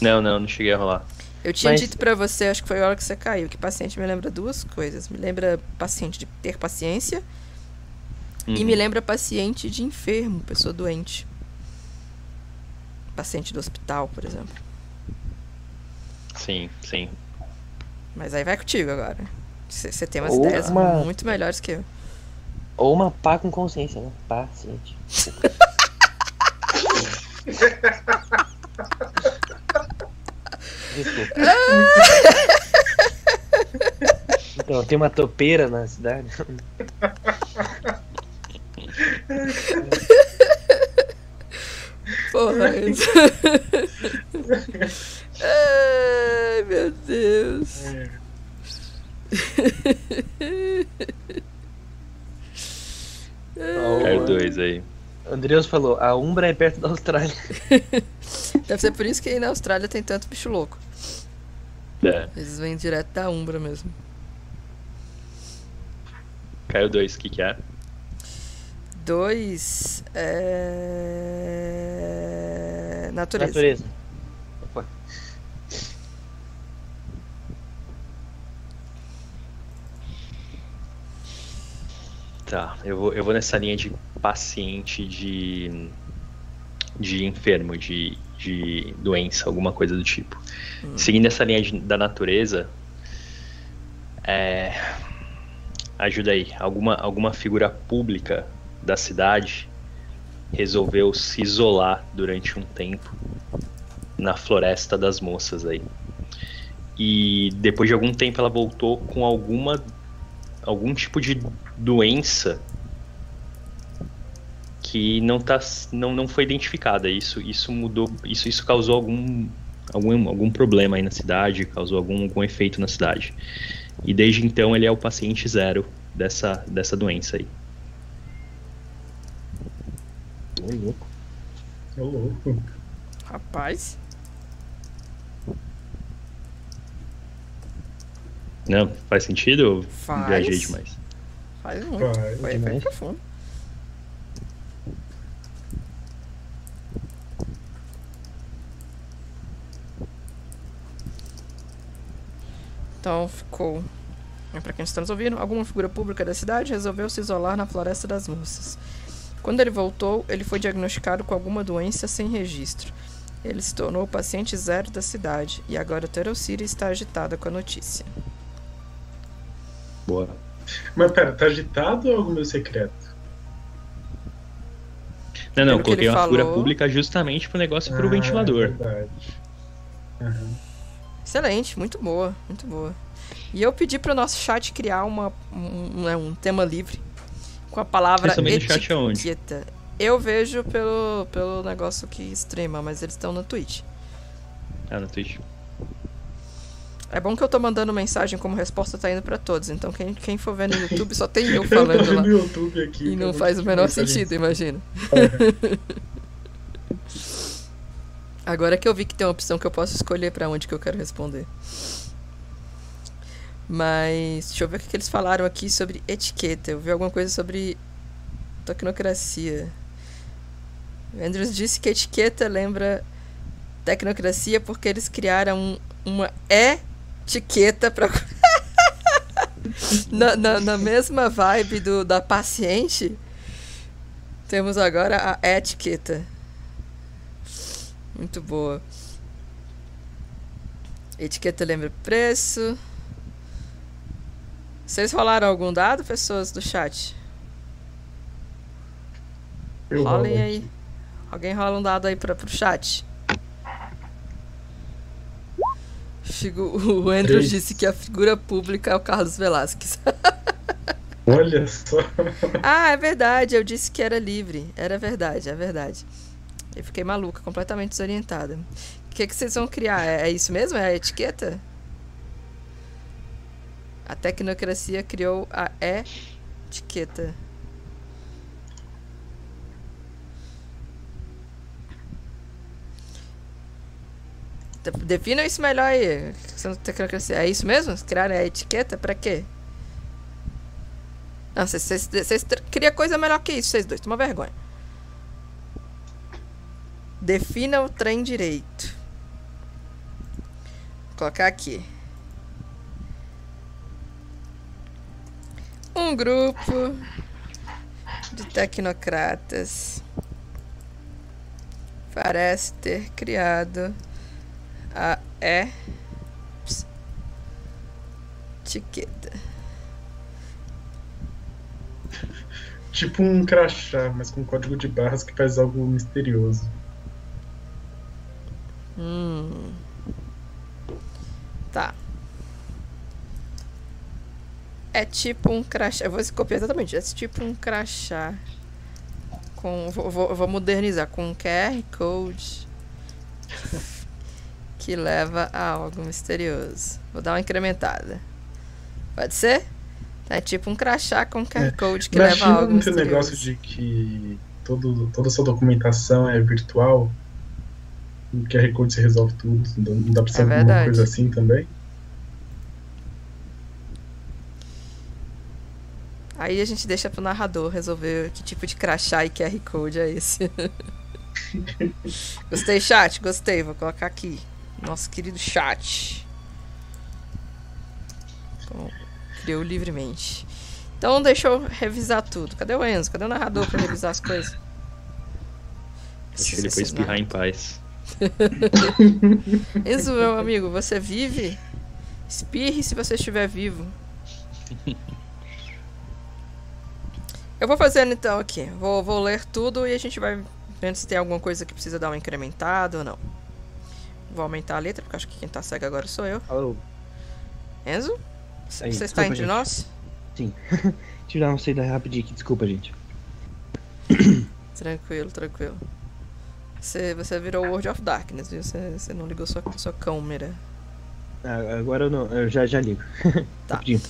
Não, não, não cheguei a rolar. Eu tinha Mas- dito pra você, acho que foi a hora que você caiu, que paciente me lembra duas coisas. Me lembra paciente de ter paciência e Uhum. me lembra paciente de enfermo, pessoa doente. Paciente do hospital, por exemplo. Sim, sim. Mas aí vai contigo agora. Você tem umas Ou ideias uma- muito melhores que eu. Ou uma pá com consciência, né? Paciente. Desculpa. Então, tem uma topeira na cidade. Porra, isso. Ai, meu Deus. Caiu dois aí. O Andreus falou, a Umbra é perto da Austrália. Deve ser por isso que aí na Austrália tem tanto bicho louco. É. Eles vêm direto da Umbra mesmo. Caiu dois, o que, que é? Dois. É... Natureza. Natureza. Tá, eu vou, eu vou nessa linha de paciente de. de enfermo, de, de doença, alguma coisa do tipo. Seguindo essa linha de- da natureza, é, ajuda aí, alguma, alguma figura pública da cidade resolveu se isolar durante um tempo na floresta das moças aí. E depois de algum tempo ela voltou com alguma algum tipo de doença que não tá não, não foi identificada. Isso isso mudou, isso isso causou algum algum, algum problema aí na cidade, causou algum, algum efeito na cidade. E desde então ele é o paciente zero dessa dessa doença aí. Ô, louco. Ô, louco. Rapaz. Não, faz sentido? ou Faz. Viajei demais. Faz muito. Vai, Foi, foi demais. profundo. Então ficou. Para quem está nos ouvindo, alguma figura pública da cidade resolveu se isolar na Floresta das Moças. Quando ele voltou, ele foi diagnosticado com alguma doença sem registro. Ele se tornou o paciente zero da cidade e agora Terocíria está agitada com a notícia. Boa. Mas pera, tá agitado ou é algo meu secreto? Não, não, que coloquei uma figura falou- pública justamente pro negócio pro Ah, ventilador. É. Aham. Excelente, muito boa, muito boa. E eu pedi pro nosso chat criar uma, um, né, um tema livre com a palavra etiqueta. Eu vejo pelo, pelo negócio que streama, mas eles estão no Twitch. Ah, no Twitch. É bom que eu tô mandando mensagem como resposta tá indo pra todos, então quem, quem for ver no YouTube só tem eu Eu tô falando vendo lá. no YouTube aqui. E não faz o menor sentido, imagina. Agora que eu vi que tem uma opção que eu posso escolher pra onde que eu quero responder. Mas deixa eu ver o que eles falaram aqui sobre etiqueta. Eu vi alguma coisa sobre tecnocracia. O Andrews disse que etiqueta lembra tecnocracia porque eles criaram uma etiqueta para na, na, na, mesma vibe do, da paciente, temos agora a etiqueta. Muito boa. Etiqueta lembra preço. Vocês rolaram algum dado, pessoas do chat? Eu Rolem aí. Alguém rola um dado aí pra, pro chat. O Andrew disse que a figura pública é o Carlos Velasquez. Olha só. ah, é verdade, eu disse que era livre. Era verdade, é verdade. Eu fiquei maluca, completamente desorientada. O que, que vocês vão criar? É, é isso mesmo? É a etiqueta? A tecnocracia criou a etiqueta. De- Defina isso melhor aí. Tecnocracia. É isso mesmo? Criaram a etiqueta? Pra quê? Não, vocês- criam coisa melhor que isso, vocês dois. Toma vergonha. Defina o trem direito. Vou colocar aqui. Um grupo de tecnocratas parece ter criado a etiqueta. Tipo um crachá, mas com código de barras que faz algo misterioso. Hum. Tá. É tipo um crachá. Eu vou copiar exatamente. É tipo um crachá. Com. Vou, vou, vou modernizar. Com um QR Code. Que leva a algo misterioso. Vou dar uma incrementada. Pode ser? É tipo um crachá com QR Code que leva a algo não tem misterioso. negócio de que todo, toda a sua documentação é virtual. O QR Code se resolve tudo. Não dá pra ser É alguma coisa assim também? Aí a gente deixa pro narrador resolver que tipo de crachá e QR Code é esse. gostei, chat? Gostei. Vou colocar aqui. Nosso querido chat. Bom, criou livremente. Então deixa eu revisar tudo. Cadê o Enzo? Cadê o narrador pra revisar as coisas? Acho que ele foi espirrar em paz. Enzo, meu amigo, você vive? Espirre se você estiver vivo. Eu vou fazendo então aqui. Vou, vou ler tudo e a gente vai vendo se tem alguma coisa que precisa dar uma incrementada ou não. Vou aumentar a letra, porque acho que quem tá cego agora sou eu. Alô? Enzo? Você Aí, está desculpa, entre gente. nós? Sim. Dar uma saída rapidinho aqui, desculpa, gente. Tranquilo, tranquilo. Você, você virou World of Darkness, viu? Você, você não ligou sua, sua câmera. Ah, agora eu não, eu já, já ligo. Tá. Rapidinho.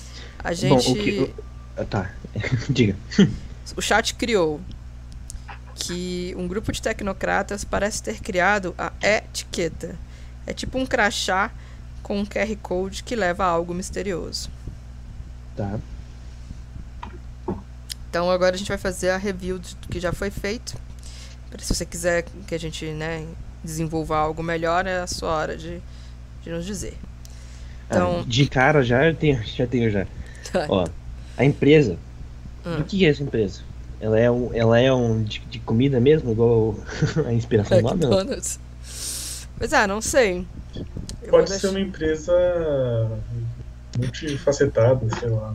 A gente. Bom, o que. ah, tá. Diga. O chat criou que um grupo de tecnocratas parece ter criado a etiqueta. É tipo um crachá com um QR Code que leva a algo misterioso. Tá. Então agora a gente vai fazer a review do que já foi feito. Se você quiser que a gente né, desenvolva algo melhor, é a sua hora de, de nos dizer. Então, Ah, de cara já eu tenho, já tenho já. tá. Ó, a empresa. Hum. O que é essa empresa? Ela é um, ela é um de, de comida mesmo, igual a inspiração do nome? Pois é, não sei. Eu Pode ser deixar- uma empresa multifacetada, sei lá.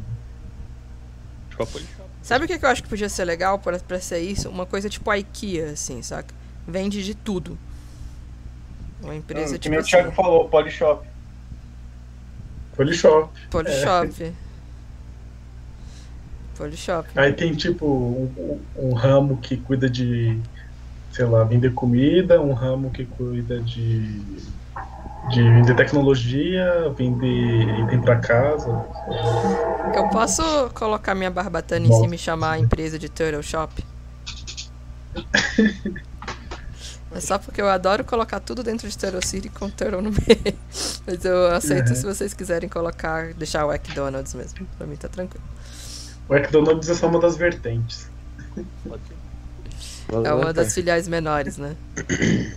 Tipo a Polishop. Sabe o que que eu acho que podia ser legal pra, pra ser isso? Uma coisa tipo a IKEA, assim, saca? Vende de tudo. Uma empresa Hum, que tipo nem o assim, Thiago falou, Polishop. Polishop. Polishop. Polishop. Aí tem tipo um, um- um ramo que cuida de, sei lá, vender comida, um ramo que cuida de, de vender tecnologia, vender item pra casa. Eu posso colocar minha barbatana em Bom. cima e chamar a empresa de Turtle Shop? É só porque eu adoro colocar tudo dentro de Turtle City com Turtle no meio. Mas eu aceito Uhum. se vocês quiserem colocar, deixar o McDonald's mesmo. Pra mim tá tranquilo. O McDonald's é só uma das vertentes. É uma das filiais menores, né?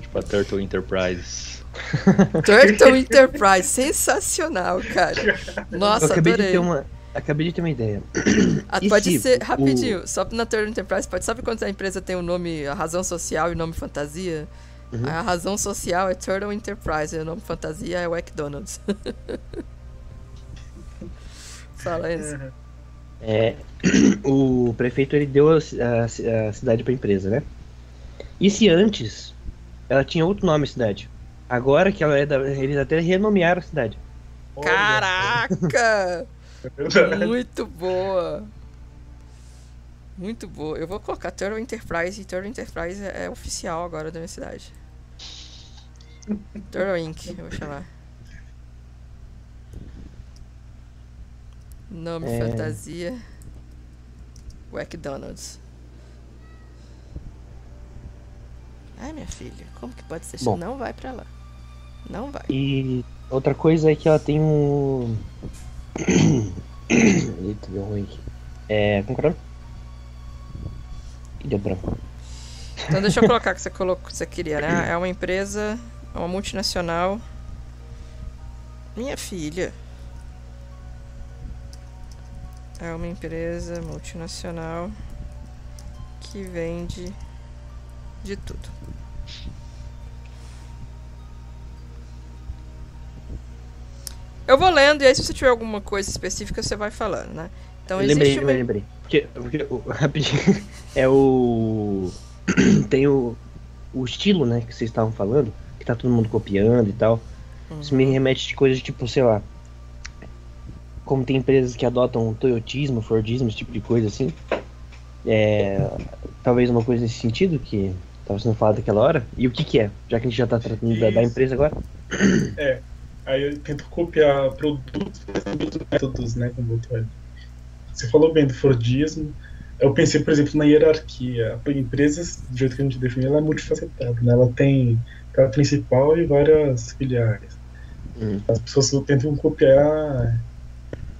Tipo a Turtle Enterprise. Turtle Enterprise, sensacional, cara. Eu Nossa, acabei de adorei. ter uma. Acabei de ter uma ideia. Ah, pode se ser, o- rapidinho, só na Turtle Enterprise, pode, sabe quando a empresa tem o nome, a razão social e o nome fantasia? Uhum. A razão social é Turtle Enterprise e o nome fantasia é o McDonald's. Fala isso. É, o prefeito ele deu a, a a cidade para empresa, né? E se antes ela tinha outro nome a cidade? Agora que ela é da, eles até renomearam a cidade. Caraca! Muito boa! Muito boa. Eu vou colocar Turtle Enterprise e Turtle Enterprise é, é oficial agora da minha cidade. Turtle Inc. Eu vou chamar. Nome É. fantasia. McDonald's. Ai, minha filha, como que pode ser? Bom. Não vai pra lá. Não vai. E outra coisa é que ela tem um. Eita, deu ruim aqui. É. Como que é Deu branco. Então deixa eu colocar que você colocou, que você queria, né? É uma empresa, é uma multinacional. Minha filha. É uma empresa multinacional que vende de tudo. Eu vou lendo e aí se você tiver alguma coisa específica você vai falando, né? Então lembrei, existe lembrei, lembrei. Porque, porque rapidinho. É o. Tem o. O estilo, né, que vocês estavam falando, que tá todo mundo copiando e tal. Isso me remete de coisas tipo, sei lá. Como tem empresas que adotam Toyotismo, Fordismo, esse tipo de coisa assim. É. Talvez uma coisa nesse sentido que tava sendo falado naquela hora. E o que que é? Já que a gente já tá tratando da, da empresa agora. Aí eu tento copiar produtos, métodos, né? Como. Você falou bem do Fordismo. Eu pensei, por exemplo, na hierarquia. A empresa, do jeito que a gente definiu, ela é multifacetada, né? Ela tem aquela principal e várias filiais. Hum. As pessoas tentam copiar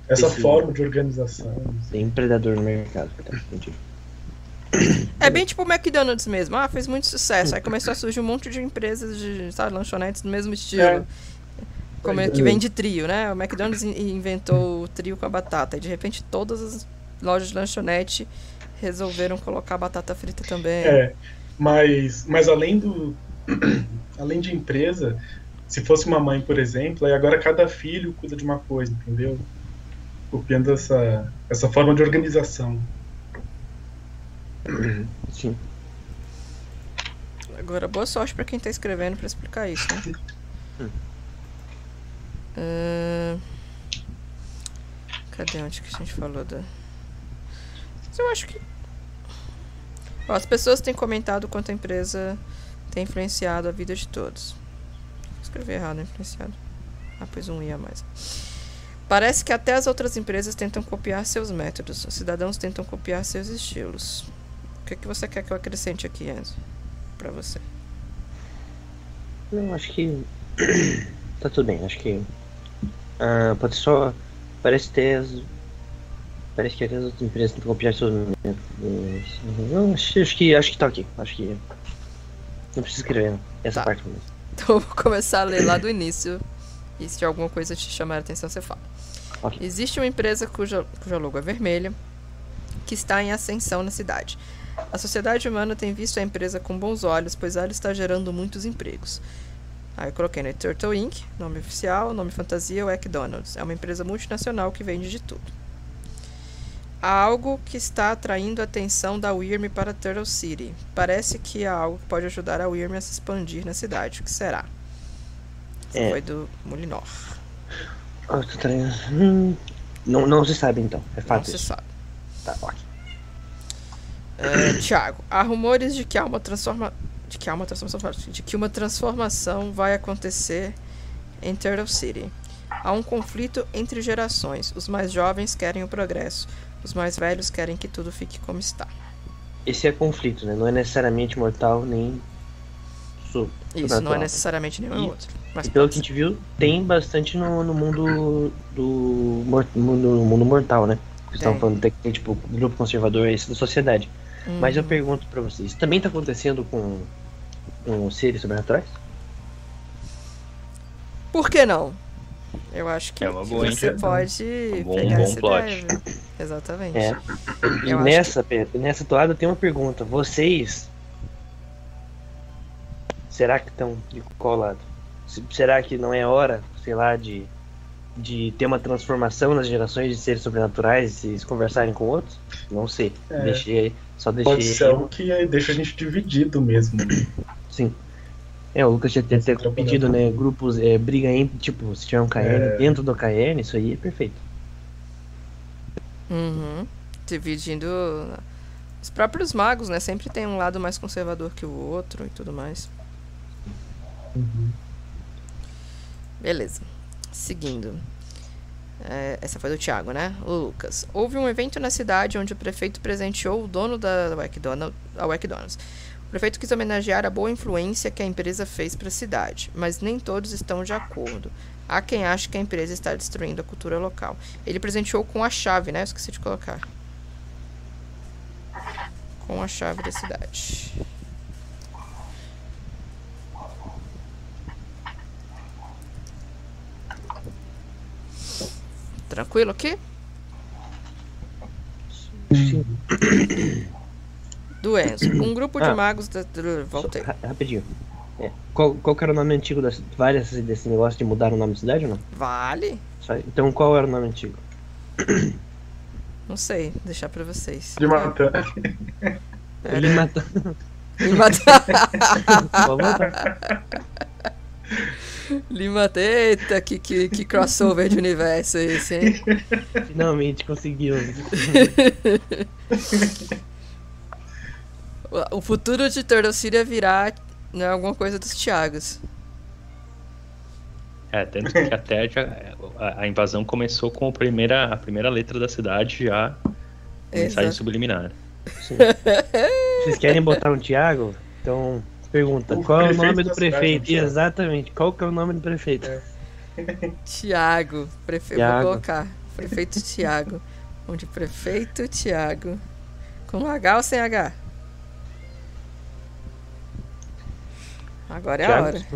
essa Esse- forma de organização. Tem predador no mercado. Tá, entendi. É bem tipo o McDonald's mesmo. Ah, fez muito sucesso. Aí começou a surgir um monte de empresas de, sabe, lanchonetes do mesmo estilo. É. Como que é. vem de trio, né? O McDonald's in- inventou o trio com a batata. E de repente todas as lojas de lanchonete resolveram colocar batata frita também. É, mas, mas além do. além de empresa, se fosse uma mãe, por exemplo, aí agora cada filho cuida de uma coisa, entendeu? Copiando essa, essa forma de organização. Sim. Agora, boa sorte pra quem tá escrevendo pra explicar isso, né? Ahn, Cadê onde que a gente falou da. Mas eu acho que. Ó, as pessoas têm comentado quanto a empresa tem influenciado a vida de todos. Escrevi errado, influenciado. Ah, pois um i a mais. Parece que até as outras empresas tentam copiar seus métodos. Os cidadãos tentam copiar seus estilos. O que, é que você quer que eu acrescente aqui, Enzo? Pra você. Não, acho que. tá tudo bem, acho que. Ah, pode só. Parece ter as. Parece que até as outras empresas tentam copiar seus métodos. Não, acho, acho que acho que tá ok. Acho que. Não precisa escrever, não. Essa Tá. parte mesmo. Então vou começar a ler lá do início. E se alguma coisa te chamar a atenção, você fala. Ok. Existe uma empresa cuja, cuja logo é vermelha, que está em ascensão na cidade. A sociedade humana tem visto a empresa com bons olhos, pois ela está gerando muitos empregos. Aí eu coloquei né, Turtle Inc., nome oficial, nome fantasia, o McDonald's. É uma empresa multinacional que vende de tudo. Há algo que está atraindo a atenção da Wyrm para Turtle City. Parece que há algo que pode ajudar a Wyrm a se expandir na cidade. O que será? É. Foi do Mulinor. Ah, hum, não, não se sabe então. É Não fato se isso. sabe. Tá, ok. É, Tiago, há rumores de que há uma transforma... de que há uma transformação de que uma transformação vai acontecer em Turtle City. Há um conflito entre gerações. Os mais jovens querem o progresso, os mais velhos querem que tudo fique como está. Esse é conflito, né? Não é necessariamente mortal nem so- Isso, não é necessariamente nenhum E- outro. Mas pelo que a gente viu, tem bastante no, no mundo do mor- mundo, mundo mortal, né? Vocês estavam falando que tem, tipo, grupo conservador, esse da sociedade. Mas eu Uhum. pergunto pra vocês, também tá acontecendo com, com os seres sobrenaturais? Por que não? Eu acho que, É uma que você pode Um bom- pegar bom essa plot. ideia. viu? Exatamente. É. E Eu nessa, pe- nessa toada tem uma pergunta. Vocês. Será que estão de qual lado? Se- Será que não é hora, sei lá, de, de ter uma transformação nas gerações de seres sobrenaturais e se conversarem com outros? Não sei. É. Deixei aí. Só deixei. Pode ser algo que aí deixa a gente dividido mesmo. Sim. É, o Lucas já tinha até pedido, né? Grupos, é, briga entre, tipo, se tiver um KN É. dentro do KN, isso aí é perfeito. Uhum. Dividindo. Os próprios magos, né? Sempre tem um lado mais conservador que o outro e tudo mais. Uhum. Beleza. Seguindo. É, essa foi do Thiago, né? O Lucas. Houve um evento na cidade onde o prefeito presenteou o dono da McDonald's. O prefeito quis homenagear a boa influência que a empresa fez para a cidade, mas nem todos estão de acordo. Há quem ache que a empresa está destruindo a cultura local. Ele presenteou com a chave, né? Eu esqueci de colocar. Com a chave da cidade. Tranquilo aqui? Sim. Do Enzo. Um grupo de Ah. magos da. Voltei. Ra- Rapidinho. É. Qual, qual que era o nome antigo das várias desse negócio de mudar o nome da cidade ou não? Vale? Só- Então qual era o nome antigo? Não sei, deixar pra vocês. De matar. Ele matou. Pode voltar. Lima, eita, que, que, que crossover de universo esse, hein? Finalmente conseguiu. O- futuro de Turtle City é virar né, alguma coisa dos Thiagos. É, tanto que até já, a, a invasão começou com a primeira, a primeira letra da cidade já mensagem subliminar. Sim. Vocês querem botar um Thiago? Então, pergunta, O qual é o prefeito nome do cidade, prefeito? Thiago. Exatamente, qual que é o nome do prefeito? Tiago. Prefe... Vou Thiago. colocar. Prefeito Tiago. Onde prefeito Tiago. Com H ou sem H? Agora é a Thiago hora.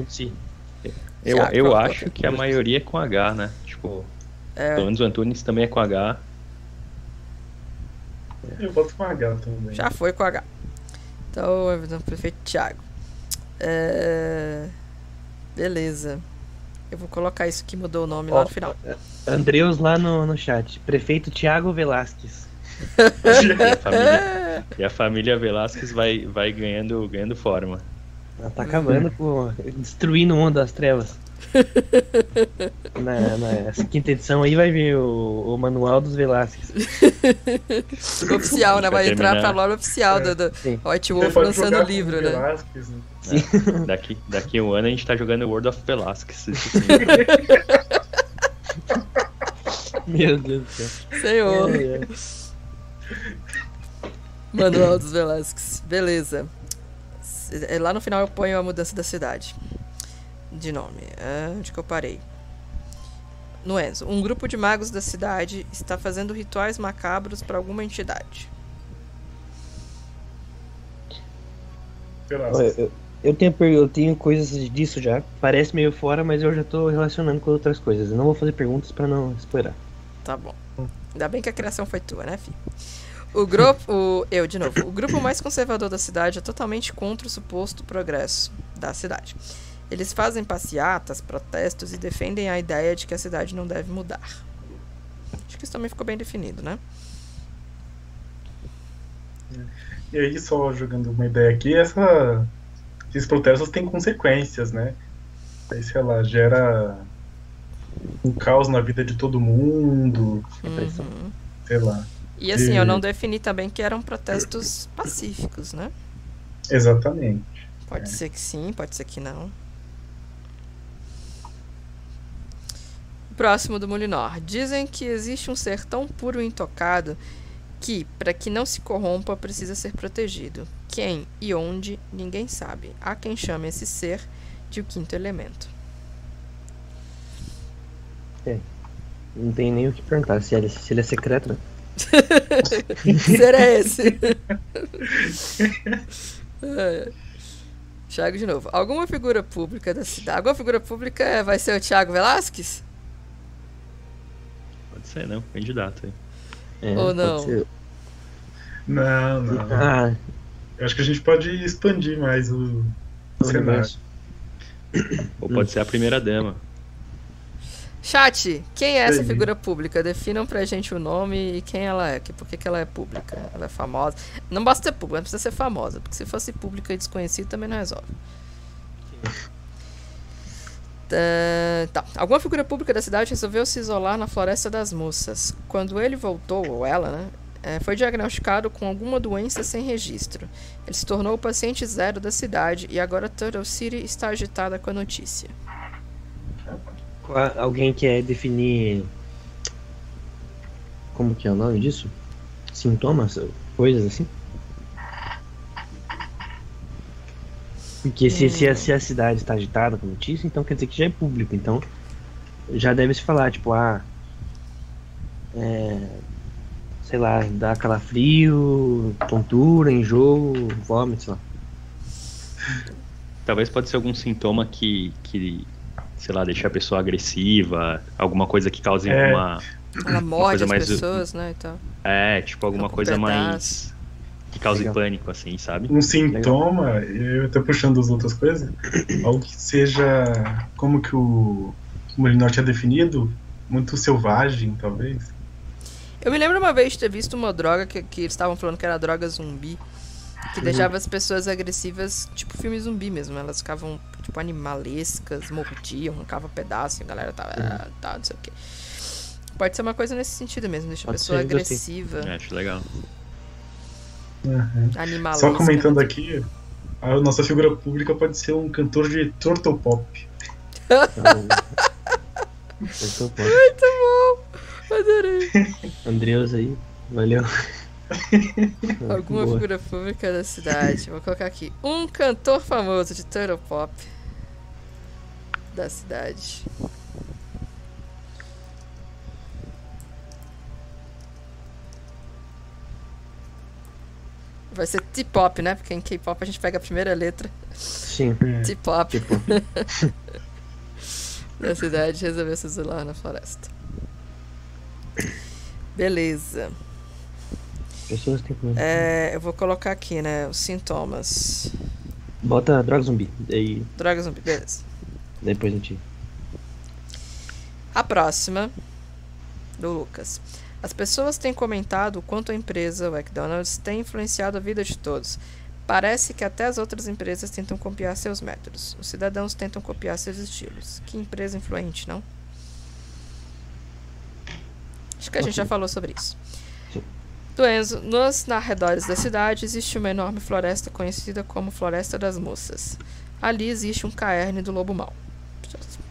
Eu, Thiago, eu acho que a maioria é com H, né? Tipo, É, pelo menos o Antunes também é com H. Eu boto com H também. já foi com H. Então, é o prefeito Tiago. É... Beleza. Eu vou colocar isso que mudou o nome lá Ó, no final. Andreus lá no, no chat. Prefeito Thiago Velasquez. E a família, e a família Velasquez vai, vai ganhando, ganhando forma. Ela tá acabando com. destruindo o mundo das trevas. Na, na- quinta edição aí vai vir o, o manual dos Velasquez. Oficial, né? Vai entrar terminar. pra lore oficial do, do. White Você Wolf lançando o livro, né? Velasquez, né? Daqui, daqui um ano a gente tá jogando World of Velasquez. Meu Deus do céu. Senhor. É, é. Manual dos Velasquez. Beleza. É, Lá no final eu ponho a mudança da cidade. De nome. Ah, onde que eu parei? No Enzo. Um grupo de magos da cidade está fazendo rituais macabros para alguma entidade. Velasquez. Eu, eu tenho, eu tenho coisas disso já. Parece meio fora, mas eu já tô relacionando com outras coisas. Eu não vou fazer perguntas pra não spoiler. Tá bom. Ainda bem que a criação foi tua, né, filho? O grupo. O, eu, de novo. O grupo mais conservador da cidade é totalmente contra o suposto progresso da cidade. Eles fazem passeatas, protestos e defendem a ideia de que a cidade não deve mudar. Acho que isso também ficou bem definido, né? E aí, só jogando uma ideia aqui, essa, esses protestos têm consequências, né? Aí, sei lá, gera um caos na vida de todo mundo. Uhum. sei lá. E assim, eu não defini também que eram protestos pacíficos, né? Exatamente. Pode ser que sim, pode ser que não. Próximo do Molinor. Dizem que existe um ser tão puro e intocado que, para que não se corrompa, precisa ser protegido. Quem e onde, ninguém sabe. Há quem chame esse ser de o quinto elemento. Não tem nem o que perguntar se ele, se ele é secreto, né? que ser é esse? É. Thiago de novo. Alguma figura pública da cidade. Alguma figura pública vai ser o Thiago Velasquez? Pode ser, não. Candidato aí. É, Ou pode não? ser. Não, não. Ah, Eu acho que a gente pode expandir mais o, o cenário. Ou pode ser a primeira dama. Chat, quem é essa figura pública? Definam pra gente o nome e quem ela é. Que, por que, que ela é pública? Ela é famosa. Não basta ser pública, não precisa ser famosa. Porque se fosse pública e desconhecida também não resolve. Tá, tá. Alguma figura pública da cidade resolveu se isolar na Floresta das Moças. Quando ele voltou, ou ela, né? eh, foi diagnosticado com alguma doença sem registro. Ele se tornou o paciente zero da cidade e agora Turtle City está agitada com a notícia. Alguém quer definir. Como que é o nome disso? Sintomas? Coisas assim? Porque se, se, a, se a cidade está agitada com notícia, então quer dizer que já é público. Então já deve se falar, tipo, ah. É, sei lá, dá calafrio, tontura, enjoo, vômito, sei lá. Talvez pode ser algum sintoma que, que sei lá, deixa a pessoa agressiva, alguma coisa que cause É. uma. Ela morde coisa as mais- pessoas, né? E tal. É, tipo, alguma coisa mais. pedaço. que cause Legal. pânico, assim, sabe? Um sintoma, eu tô puxando as outras coisas, algo que seja, como que o, como ele não tinha definido, muito selvagem, talvez. Eu me lembro uma vez de ter visto uma droga que, que eles estavam falando que era droga zumbi. Que deixava as pessoas agressivas, tipo filme zumbi mesmo. Elas ficavam, tipo, animalescas, mordiam, arrancavam pedaço, e a galera tava, ah, tá, não sei o quê. Pode ser uma coisa nesse sentido mesmo, deixa a pessoa ser, gostei. agressiva, É, acho legal. Uhum. animalesca. Só comentando aqui, a nossa figura pública pode ser um cantor de turtle pop. Eu tô bom. Muito bom! Adorei. Andreus aí, valeu. Alguma Boa. figura pública da cidade. Vou colocar aqui. Um cantor famoso de Turtle Pop da cidade. Vai ser T-pop, né? Porque em K-pop a gente pega a primeira letra. Sim, T-pop tipo, da cidade resolveu se isolar na floresta. Beleza. pessoas têm que. É, eu vou colocar aqui, né? Os sintomas. Bota droga zumbi, daí Droga zumbi, beleza. Depois a gente. A próxima, do Lucas. As pessoas têm comentado o quanto a empresa, McDonald's, tem influenciado a vida de todos. Parece que até as outras empresas tentam copiar seus métodos. Os cidadãos tentam copiar seus estilos. Que empresa influente, não? Acho que a gente já falou sobre isso. Do Enzo, nos arredores da cidade existe uma enorme floresta conhecida como Floresta das Moças. Ali existe um caerne do lobo mau.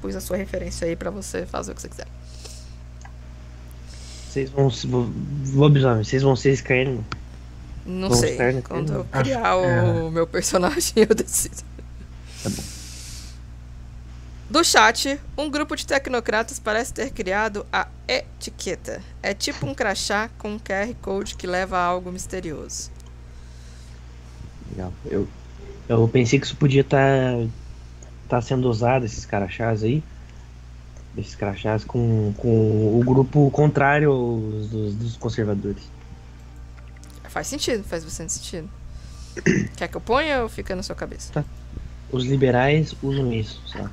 Pus a sua referência aí pra você fazer o que você quiser. Vocês vão. Lobisomem, vocês vão ser Skyrim. Não Vamos sei. Quando eu Acho- criar o é. meu personagem, eu decido. Tá bom. Do chat, um grupo de tecnocratas parece ter criado a etiqueta. É tipo um crachá com um QR Code que leva a algo misterioso. Legal. Eu, eu pensei que isso podia estar tá sendo usado, esses crachás aí. Esses crachás com, com o grupo contrário dos, dos conservadores. Faz sentido, faz bastante sentido. Quer que eu ponha ou fica na sua cabeça? Os liberais usam isso, lá.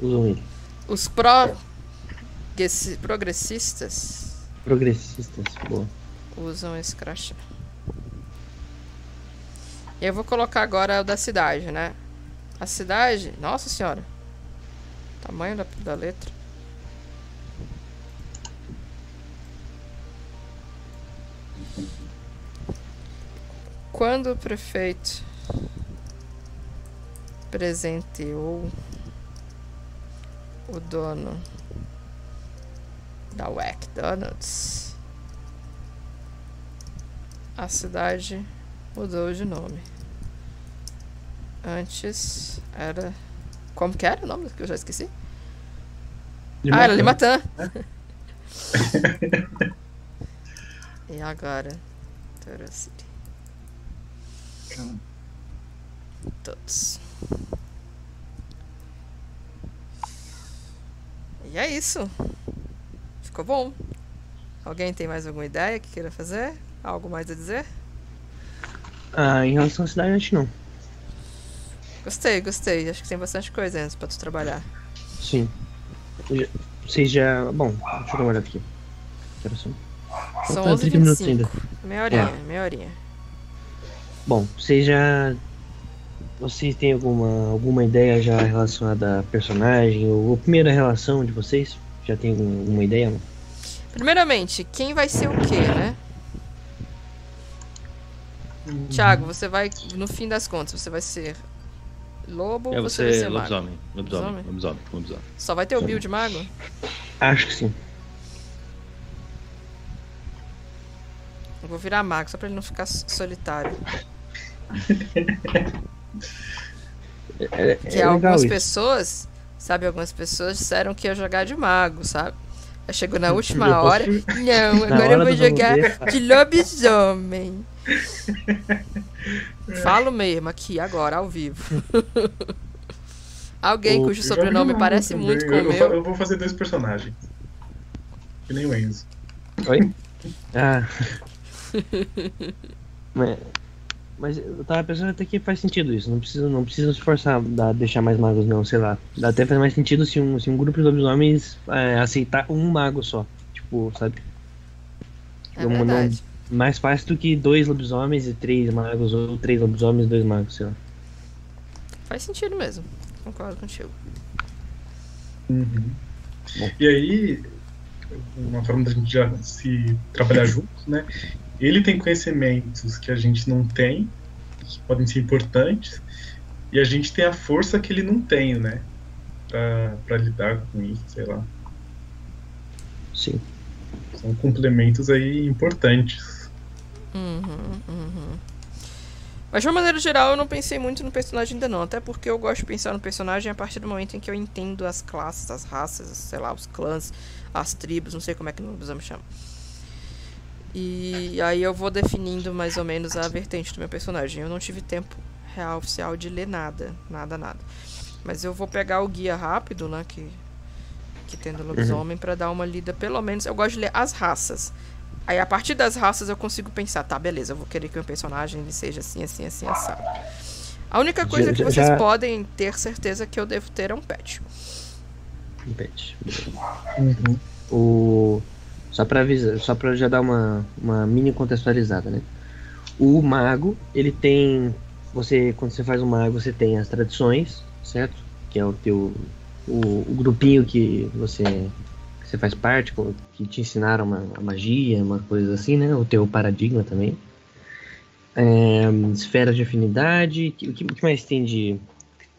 Usam ele. Os pró progressistas Progressistas, boa. usam esse crachá. Eu vou colocar agora o da cidade, né? A cidade, nossa senhora. Tamanho da, da letra. Quando o prefeito presenteou o dono da McDonald's A cidade mudou de nome. Antes era. Como que era o nome que eu já esqueci? ah, era Limatã. e agora? Toro City. Todos. E é isso. Ficou bom. Alguém tem mais alguma ideia que queira fazer? Algo mais a dizer? Ah, em relação à cidade, acho que não. Gostei, gostei. Acho que tem bastante coisa antes pra tu trabalhar. Sim. Vocês já. Bom, deixa eu dar uma olhada aqui. Quero só. São Falta 11 30 minutos 25 ainda. Meia horinha, É. meia horinha. Bom, vocês já. Vocês têm alguma, alguma ideia já relacionada a personagem? Ou a primeira relação de vocês? Já tem algum- alguma ideia? Primeiramente, quem vai ser o quê, né? Thiago, você vai, no fim das contas, você vai ser lobo É ou você vai você ser mago? lobisomem. Lobisomem. Lobisomem? Lobisomem. Lobisomem. Só vai ter o build mago? Acho que sim. Eu vou virar mago, só pra ele não ficar solitário. É, Que é legal algumas isso. pessoas, sabe, algumas pessoas disseram que ia jogar de mago, sabe? Aí chegou na última Eu posso- hora. Não, Na agora eu hora vou do vamos jogar ver, de lobisomem. Falo mesmo aqui, agora, ao vivo. Alguém O- cujo sobrenome parece também. muito com eu, o meu. Eu vou fazer dois personagens. Que nem o Enzo. Oi? Ah. mas, mas eu tava pensando até que faz sentido isso. Não precisa, não precisa se forçar a deixar mais magos, não, sei lá. Dá até faz mais sentido se um, se um grupo de lobisomens é, aceitar um mago só. Tipo, sabe? É Não- não- verdade. Mais fácil do que dois lobisomens e três magos, ou três lobisomens e dois magos, sei lá. Faz sentido mesmo. Concordo contigo. Uhum. Bom. E aí, uma forma da gente já se trabalhar juntos, né? Ele tem conhecimentos que a gente não tem, que podem ser importantes, e a gente tem a força que ele não tem, né? Pra, pra lidar com isso, sei lá. Sim. São complementos aí importantes. Uhum, uhum. Mas de uma maneira geral, eu não pensei muito no personagem ainda não. Até porque eu gosto de pensar no personagem a partir do momento em que eu entendo as classes, as raças, sei lá, os clãs, as tribos, não sei como é que no lobisomem chama. E aí eu vou definindo mais ou menos a vertente do meu personagem. Eu não tive tempo real oficial de ler nada, nada, nada. Mas eu vou pegar o guia rápido, né, que que tem do lobisomem pra dar uma lida, pelo menos eu gosto de ler as raças. Aí a partir das raças eu consigo pensar, tá, beleza, eu vou querer que o meu personagem seja assim, assim, assim, assado. A única coisa Já- que vocês já- podem ter certeza que eu devo ter é um pet. Repete. Uhum. O só para avisar, só para já dar uma, uma mini contextualizada, né? O mago, ele tem você quando você faz um mago, você tem as tradições, certo? Que é o teu o, o grupinho que você você faz parte, que te ensinaram uma, a magia, uma coisa assim, né? O teu paradigma também. É, esferas de afinidade, o que, o que mais tem de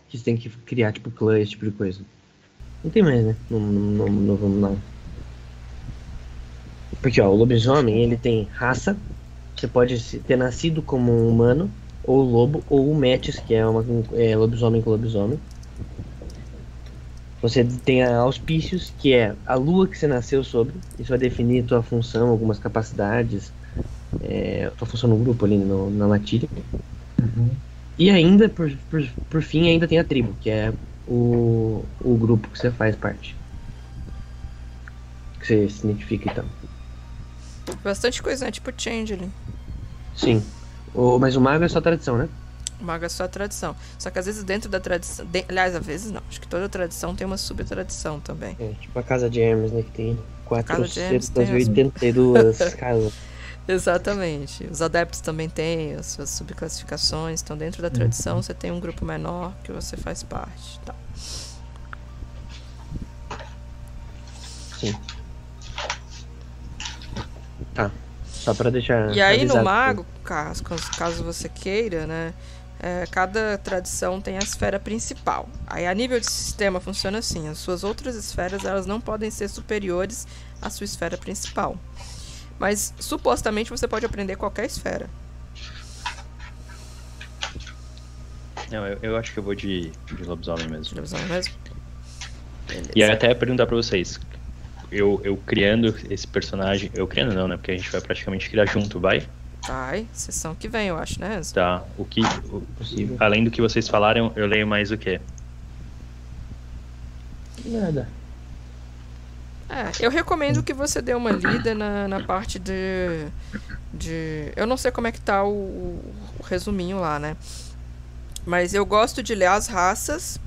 que você tem que criar tipo clã, esse tipo de coisa? Não tem mais, né? No, no, no, no, no, não. Porque, ó, o lobisomem, ele tem raça. Você pode ter nascido como um humano, ou lobo, ou um metis, que é, uma, um- é lobisomem com lobisomem. Você tem a auspícios, que é a lua que você nasceu sobre. Isso vai definir tua função, algumas capacidades, é, tua função no grupo ali, no- na matilha. Uhum. E ainda, por, por, por fim, ainda tem a tribo, que é o, o grupo que você faz parte. Que você se identifica então. Bastante coisa, né? Tipo Changeling. Sim. O, mas o mago é só tradição, né? Mago é só a tradição. Só que às vezes dentro da tradição. de- aliás, às vezes não. Acho que toda tradição tem uma subtradição também. É, tipo a casa de Hermes, né? Que tem Casa de Hermes tem as- 482 casas. Exatamente. Os adeptos também têm as suas subclassificações. Então, dentro da tradição, você tem um grupo menor que você faz parte. Tá. Sim. Tá. Só pra deixar. E aí, no mago, caso, caso você queira, né? É, cada tradição tem a esfera principal. Aí, a nível de sistema, funciona assim: as suas outras esferas elas não podem ser superiores à sua esfera principal. Mas supostamente você pode aprender qualquer esfera. Não, eu, eu acho que eu vou de, de lobisomem mesmo. Lobisomem mesmo? Beleza. E aí até perguntar pra vocês. Eu, eu criando esse personagem. Eu criando não, né? Porque a gente vai praticamente criar junto, vai? Vai, sessão que vem, eu acho, né? Enzo? Tá. O que. o- além do que vocês falaram, eu leio mais o quê? Nada. É, eu recomendo que você dê uma lida na, na parte de, de. Eu não sei como é que tá o, o resuminho lá, né? Mas eu gosto de ler as raças.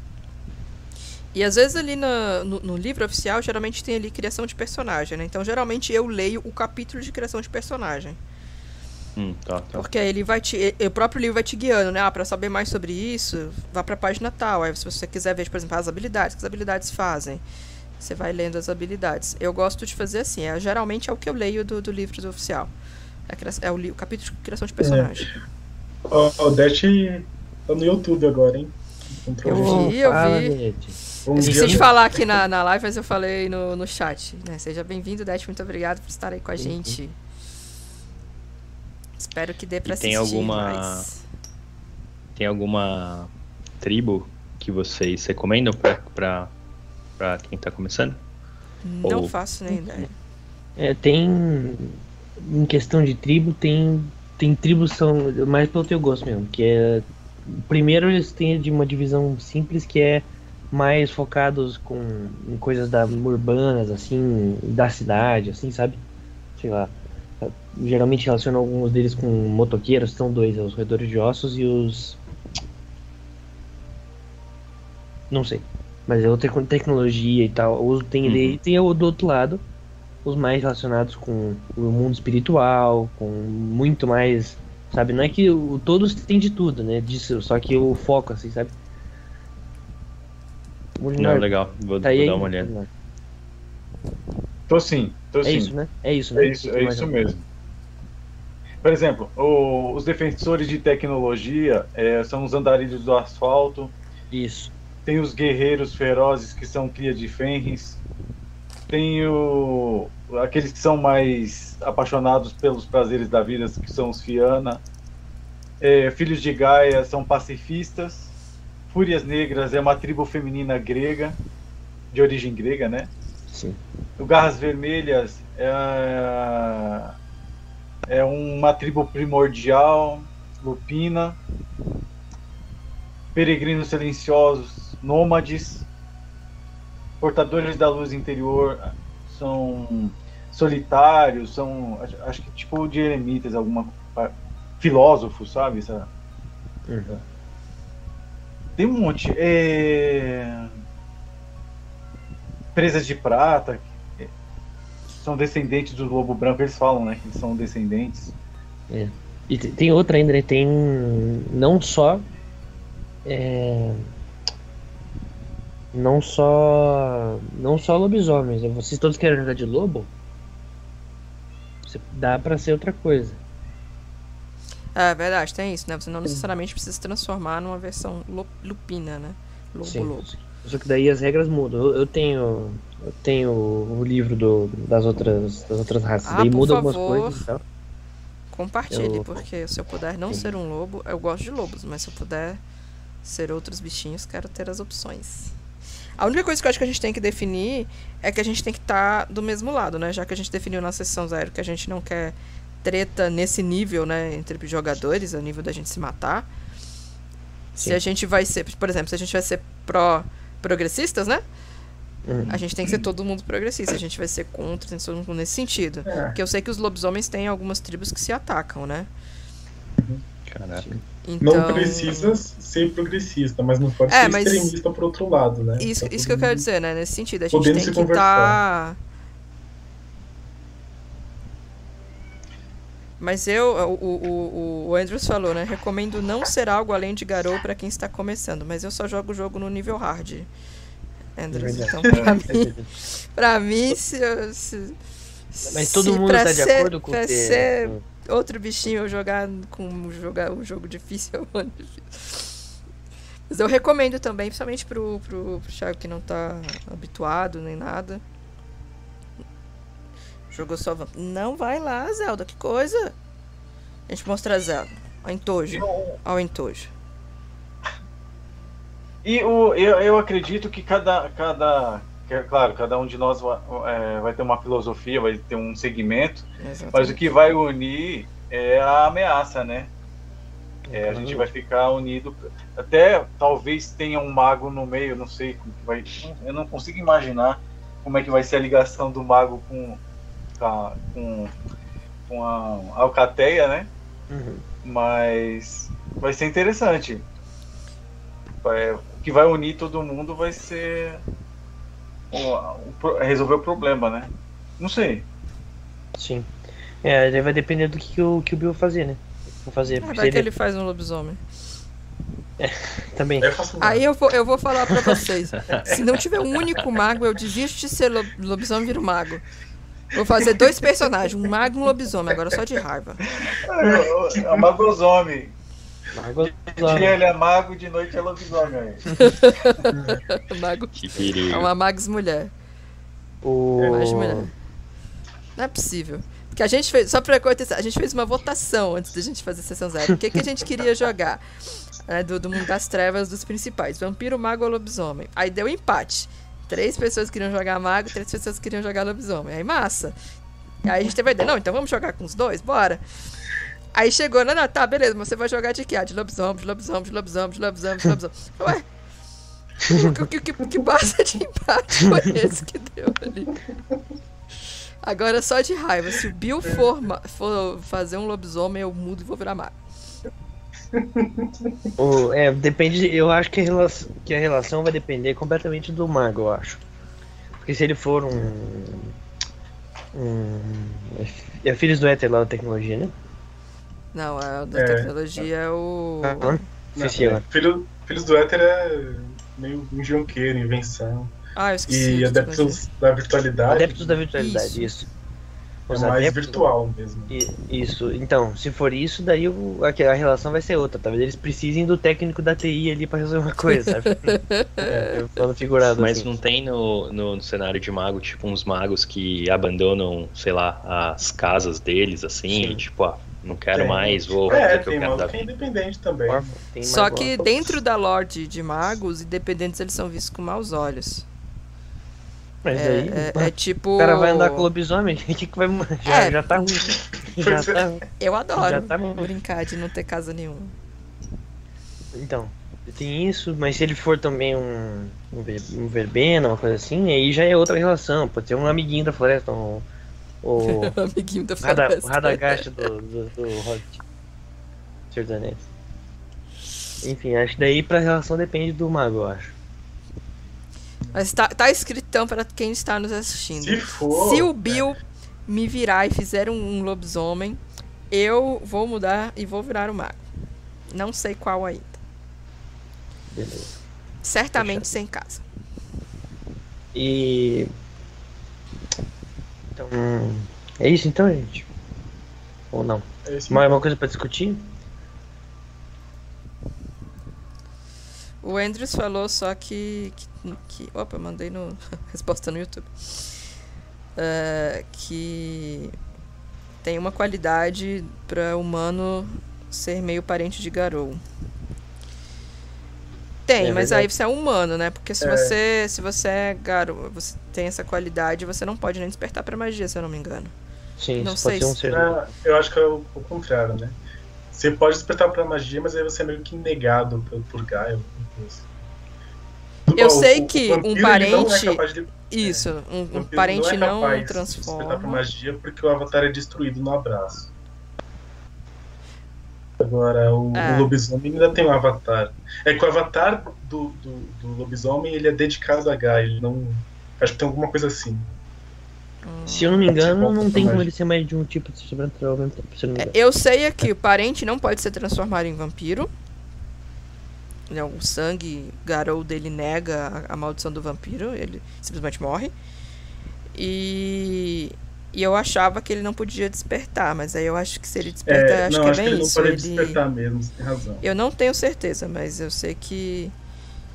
E às vezes ali na- no, no livro oficial, geralmente tem ali criação de personagem, né? Então geralmente eu leio o capítulo de criação de personagem. Hum, tá, tá. Porque aí ele vai te. O próprio livro vai te guiando, né? Ah, pra saber mais sobre isso, vá pra página tal. Aí se você quiser ver, por exemplo, as habilidades, o que as habilidades fazem. Você vai lendo as habilidades. Eu gosto de fazer assim. É, geralmente é o que eu leio do, do livro do oficial. É, é o, o capítulo de criação de personagem. Ó, o Dash tá no YouTube agora, hein? Eu vi, eu vi. Esqueci de no- falar aqui na, na live, mas eu falei no, no chat. Né? Seja bem-vindo, Dash. Muito obrigado por estar aí com a gente. Espero que dê pra E tem assistir alguma- mais. Tem alguma tribo que vocês recomendam pra, pra, pra quem tá começando? Não Ou- faço nem ideia. É, tem. Em questão de tribo, tem. Tem tribos que são mais pelo teu gosto mesmo. Que é. Primeiro eles têm de uma divisão simples que é mais focados com em coisas da, urbanas, assim, da cidade, assim, sabe? Sei lá. Geralmente relacionam alguns deles com motoqueiros, são dois, é os roedores de ossos e os. Não sei. Mas é outra com tecnologia e tal. Os tem Uhum. tem o do outro lado, os mais relacionados com o mundo espiritual, com muito mais, sabe? Não é que o, todos têm de tudo, né? Disso, só que o foco, assim, sabe? O Não, legal. Vou, tá vou dar uma olhada. Tô sim, tô É sim. isso, né? É isso, né? É isso, é isso mesmo. Por exemplo, o- os defensores de tecnologia é, são os andarilhos do asfalto, Isso. tem os guerreiros ferozes que são cria de Fenris, tem o, aqueles que são mais apaixonados pelos prazeres da vida, que são os Fiana, É, filhos de Gaia são pacifistas, Fúrias Negras é uma tribo feminina grega, de origem grega, né? Sim. O Garras Vermelhas é, é uma tribo primordial, lupina. Peregrinos silenciosos, nômades. Portadores da luz interior são solitários, são acho, que tipo de eremitas, alguma filósofos, sabe? Essa, Uhum. tem um monte. É... Presas de prata. São descendentes do lobo branco. Eles falam, né? Que eles são descendentes. E te- tem outra ainda, né? Tem não só. é, não só. Não só lobisomens. né? Vocês todos querem jogar de lobo? Dá pra ser outra coisa. É verdade, tem isso, né? Você não necessariamente precisa se transformar numa versão lupina, né? Lobo Sim. lobo. Só que daí as regras mudam. Eu, eu tenho. Eu tenho o livro do, das, outras, das outras raças. Ah, daí muda algumas favor. coisas e tal. Compartilhe, Eu- porque se eu puder não Sim. ser um lobo, eu gosto de lobos, mas se eu puder ser outros bichinhos, quero ter as opções. A única coisa que eu acho que a gente tem que definir é que a gente tem que estar do mesmo lado, né? Já que a gente definiu na sessão zero que a gente não quer treta nesse nível, né, entre jogadores, a nível da gente se matar. Se Sim. a gente vai ser, por exemplo, se a gente vai ser pró progressistas, né? Uhum. A gente tem que ser todo mundo progressista. A gente vai ser contra, tem que ser todo mundo nesse sentido. É. Porque eu sei que os lobisomens têm algumas tribos que se atacam, né? Caraca. Então, Não precisa ser progressista, mas não pode É, ser mas- extremista por outro lado, né? Isso, Tá isso que eu quero dizer, né? Nesse sentido, a gente podendo tem que estar. conversar. Mas eu, o, o, o- o Andrews falou, né? Recomendo não ser algo além de Garou pra quem está começando. Mas eu só jogo o jogo no nível hard. Andrews, É então pra mim, pra mim se, eu- se, Mas todo se mundo tá de ser- acordo com pra ter- ser com- outro bichinho eu jogar com jogar um jogo difícil é um ano difícil. Mas eu recomendo também, principalmente pro, pro, pro Thiago que não tá habituado nem nada. Jogou só. Não vai lá, Zelda, que coisa. A gente mostra a Zelda. Ao entojo. Ao entojo. E o, eu, eu acredito que cada, cada. que, é claro, cada um de nós vai, é, vai ter uma filosofia, vai ter um segmento, mas o que vai unir é a ameaça, né? É, a gente vai ficar unido. Até talvez tenha um mago no meio, não sei como que vai. Eu não consigo imaginar como é que vai ser a ligação do mago com, com, com a Alcateia, né? Uhum. Mas vai ser interessante. É, o que vai unir todo mundo vai ser o, o, resolver o problema, né? Não sei. Sim. É, aí vai depender do que, o, que o Bill vai fazer, né? Vou fazer. Ah, porque vai que ele- ele faz um lobisomem. Também. Eu faço Aí eu vou, eu vou falar pra vocês. Se não tiver um único mago, eu desisto de ser lo- lobisomem e viro mago. Vou fazer dois personagens, um mago e um lobisomem, agora só de raiva. É, é o magosome. Mago- De dia ele é mago, de noite é lobisomem. Mago. Que É uma Mags mulher. O... De mulher. Não é possível. Porque a gente fez, só pra acontecer, a gente fez uma votação antes da gente fazer a sessão zero. O que, que a gente queria jogar? É, do, do mundo das trevas dos principais. Vampiro, mago ou lobisomem. Aí deu empate. Três pessoas queriam jogar mago, três pessoas queriam jogar lobisomem. Aí massa. Aí a gente teve a ideia, não, então vamos jogar com os dois? Bora. Aí chegou, não, não, tá, beleza, mas você vai jogar de quê? Ah, de lobisomem, de lobisomem, de lobisomem, de lobisomem, de lobisomem. Ué? Que, que, que, que base de empate foi esse que deu ali? Agora só de raiva. Se o Bill for, for fazer um lobisomem, eu mudo e vou virar mago. o- é, depende. Eu acho que a, relação, que a relação vai depender completamente do mago, eu acho. Porque se ele for um. um é é Filhos do Éter lá da tecnologia, né? Não, a da É. tecnologia é o. Ah, Não, agora. filho, Filhos do Éter é meio engenhoqueiro, invenção. Ah, eu esqueci. E. Adeptos da Virtualidade Adeptos da virtualidade, isso. É mais adeptos- virtual mesmo. Isso, então, se for isso, daí o, a, a relação vai ser outra. Talvez eles precisem do técnico da TI ali pra resolver uma coisa, sabe? é, falando figurado Mas assim. não tem no, no, no cenário de mago, tipo, uns magos que abandonam, sei lá, as casas deles, assim, Sim. e, tipo, ah, não quero Tem. mais, vou fazer É, o que eu tem quero que é independente também. Tem Só que dentro da lorde de magos, independentes eles são vistos com maus olhos. Mas É, aí, é- é tipo. o cara vai andar com lobisomem, o que, que vai. Já, É. já tá ruim. Já tá. Eu adoro Já tá brincar de não ter casa nenhuma. Então, tem isso, mas se ele for também um, um, ver- um verbena, uma coisa assim, aí já é outra relação. Pode ser um amiguinho da floresta, um, o Amiguinho da floresta. o Radagast do, do, do Hobbit. Anéis. Enfim, acho que daí pra relação depende do mago, eu acho. Mas tá, tá escritão para quem está nos assistindo. Se for. Se o Bill me virar e fizer um, um lobisomem, eu vou mudar e vou virar o mago. Não sei qual ainda. Beleza. Certamente sem casa. E. Então. É isso então, gente? Ou não? É Mais uma coisa pra discutir? O Andrews falou só que. que, que- opa, mandei no. resposta no YouTube. É, que tem uma qualidade para humano ser meio parente de Garou. Tem, É mas verdade. aí você é humano, né? Porque se É. você se você é Garou, você tem essa qualidade, você não pode nem despertar pra magia, se eu não me engano. Sim, Não isso pode sei ser um se- ser. Ah, eu acho que é o, o contrário, né? Você pode despertar pra magia, mas aí você é meio que negado por, por Gaia. coisa. Eu sei o- o que vampiro, um não é parente- capaz de- Isso, um, um vampiro parente é não, capaz de pra transforma. magia porque o avatar é destruído no abraço. Agora, o, É. o lobisomem ainda tem um avatar. É que o avatar do, do, do lobisomem ele é dedicado a Gaia. Ele não. Acho que tem alguma coisa assim. Se eu não me engano, não tem como ele ser mais de um tipo de sobrenatural ao mesmo tempo, se eu não me engano. Eu sei aqui, o parente não pode ser transformado em vampiro. Né, O sangue Garou dele nega a, a maldição do vampiro, ele simplesmente morre. E, e eu achava que ele não podia despertar, mas aí eu acho que se ele despertar, É, acho não, que é acho que bem ele não isso. pode ele- despertar mesmo, você tem razão. Eu não tenho certeza, mas eu sei que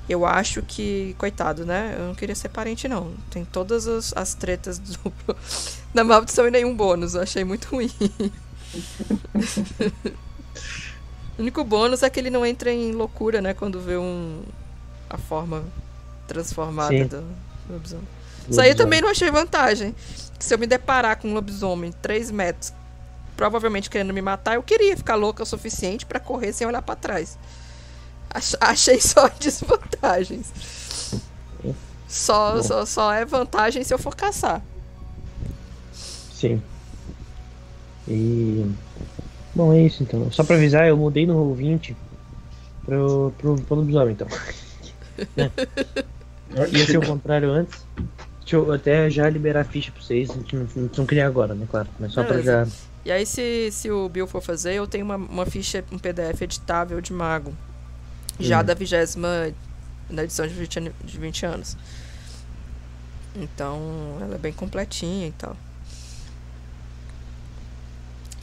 Eu acho que, coitado, né? Eu não queria ser parente, não. Tem todas as, as tretas do, da maldição e nenhum bônus. Eu achei muito ruim. o único bônus é que ele não entra em loucura, né? Quando vê um, a forma transformada Sim. do lobisomem. Isso aí eu também não achei vantagem. Se eu me deparar com um lobisomem 3 metros, provavelmente querendo me matar, eu queria ficar louca o suficiente pra correr sem olhar pra trás. Ach- Achei só desvantagens. Só, Bom. só, só é vantagem se eu for caçar. Sim. E. Bom, é isso então. Só pra avisar, eu mudei no roll 20 pro, pro, pro lobisomem, então. Ia ser o contrário antes. Deixa eu até já liberar a ficha pra vocês. A gente não, não precisa criar agora, né? Claro. Mas só pra já. Beleza. E aí, se, se o Bill for fazer, eu tenho uma, uma ficha, um PDF editável de mago. Já Hum. da vigésima da edição de 20, ani- de 20 anos. Então, ela é bem completinha e tal.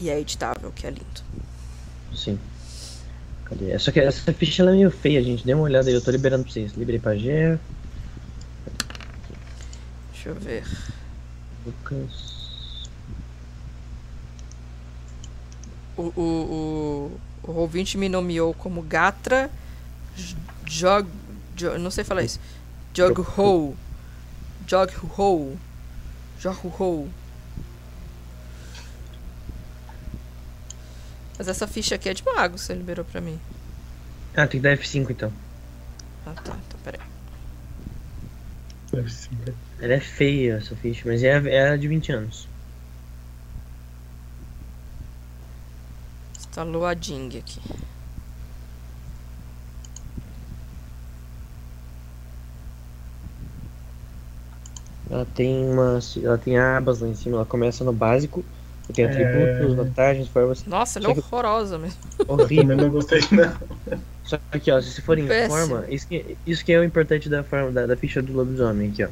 E é editável, que é lindo. Sim. Cadê? Só que essa ficha é meio feia, gente. Dê uma olhada aí, eu tô liberando pra vocês. Liberei pra Gé, Deixa eu ver. Lucas. O, o, o, o ouvinte me nomeou como Gatra Jog. Jo- não sei falar isso. Jogho. Jogho. Jogho. Mas essa ficha aqui é de mago, você liberou pra mim. Ah, tem que dar F5 então. Ah tá, então peraí. Deve ser. Ela é feia essa ficha, mas é, é de 20 anos. Instalou a Ding aqui. Ela tem uma. Ela tem abas lá em cima, ela começa no básico. Tem atributos, É. vantagens, formas. Nossa, ela é horrorosa mesmo. Horrível. não gostei, não. Só que ó, se for em Péssimo. forma, isso que, isso que é o importante da, forma, da, da ficha do lobisomem aqui, ó.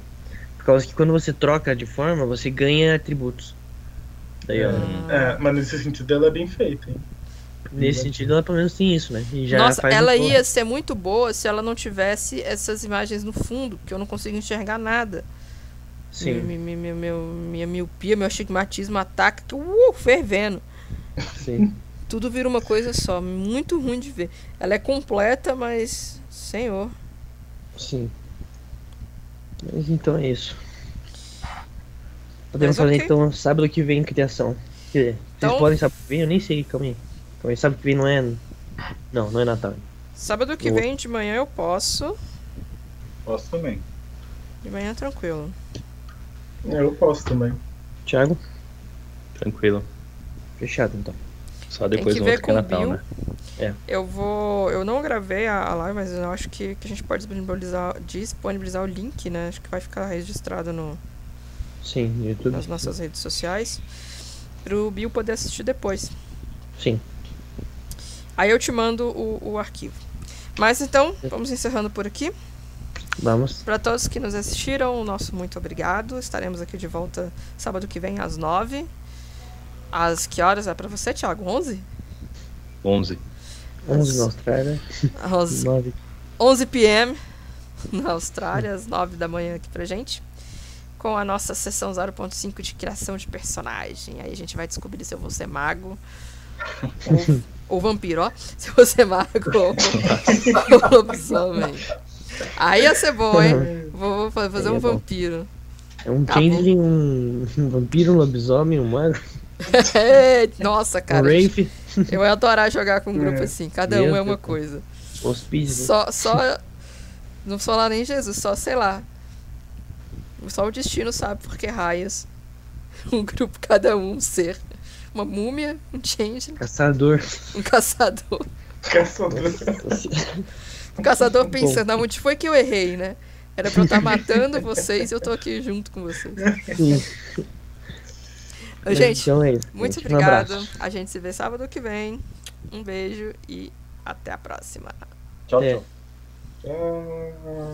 Por causa que quando você troca de forma, você ganha atributos. Daí, ó. Hum. É, mas nesse sentido ela é bem feita, hein? Nesse sentido, ela pelo menos tem isso, né? E já Nossa, faz ela um ia ser muito boa se ela não tivesse essas imagens no fundo, que eu não consigo enxergar nada. Sim, Mi- mi- mi- meu- minha miopia, meu astigmatismo ataca, que uh, fervendo. sim. Tudo vira uma coisa só, muito ruim de ver. Ela é completa, mas. Senhor. Sim. Mas então é isso. Podemos Mas fazer ok. então sábado que vem criação. Quer dizer, Então- Vocês podem sábado que vem? Eu nem sei, calma aí. Calma aí, sábado que vem não é. Não, não é Natal. Sábado que Eu- vem de manhã eu posso. Posso também. De manhã tranquilo. É, Eu posso também. Thiago? Tranquilo. Fechado então. Só depois ver outro que é com o Natal, Bill. né? Eu vou. Eu não gravei a, a live, mas eu acho que, que a gente pode disponibilizar, disponibilizar o link, né? Acho que vai ficar registrado no, Sim, no YouTube. nas nossas redes sociais. Pro Bill poder assistir depois. Sim. Aí eu te mando o, o arquivo. Mas então, vamos encerrando por aqui. Vamos. Para todos que nos assistiram, o nosso muito obrigado. Estaremos aqui de volta sábado que vem às nove. Às que horas é para você, Thiago? 11? 11. 11 na Austrália. Às 9. 11 p.m. na Austrália, às 9 da manhã aqui pra gente. Com a nossa sessão 0.5 de criação de personagem. Aí a gente vai descobrir se eu vou ser mago ou, ou vampiro, ó. Se eu vou ser mago ou, ou lobisomem. Aí ia ser bom, hein? Vou, vou fa- fazer Aí é um bom. vampiro. É um Acabou. changeling, um, um vampiro, um lobisomem, um mago, É, Nossa, um cara. Wraith, Eu ia adorar jogar com um grupo É. assim. Cada um Meu é uma Deus. coisa. hospício. Só, só. Não sou lá nem Jesus, só sei lá. Só o destino sabe por que raios. Um grupo, cada um, um ser. Uma múmia, um change, Caçador. um caçador. Caçador. Um caçador pensando, onde foi que eu errei, né? Era pra eu estar matando vocês e eu tô aqui junto com vocês. Mas, Gente, então é isso. muito gente. Um obrigado. abraço. A gente se vê sábado que vem. Um beijo e até a próxima. Tchau, É. tchau. Tchau.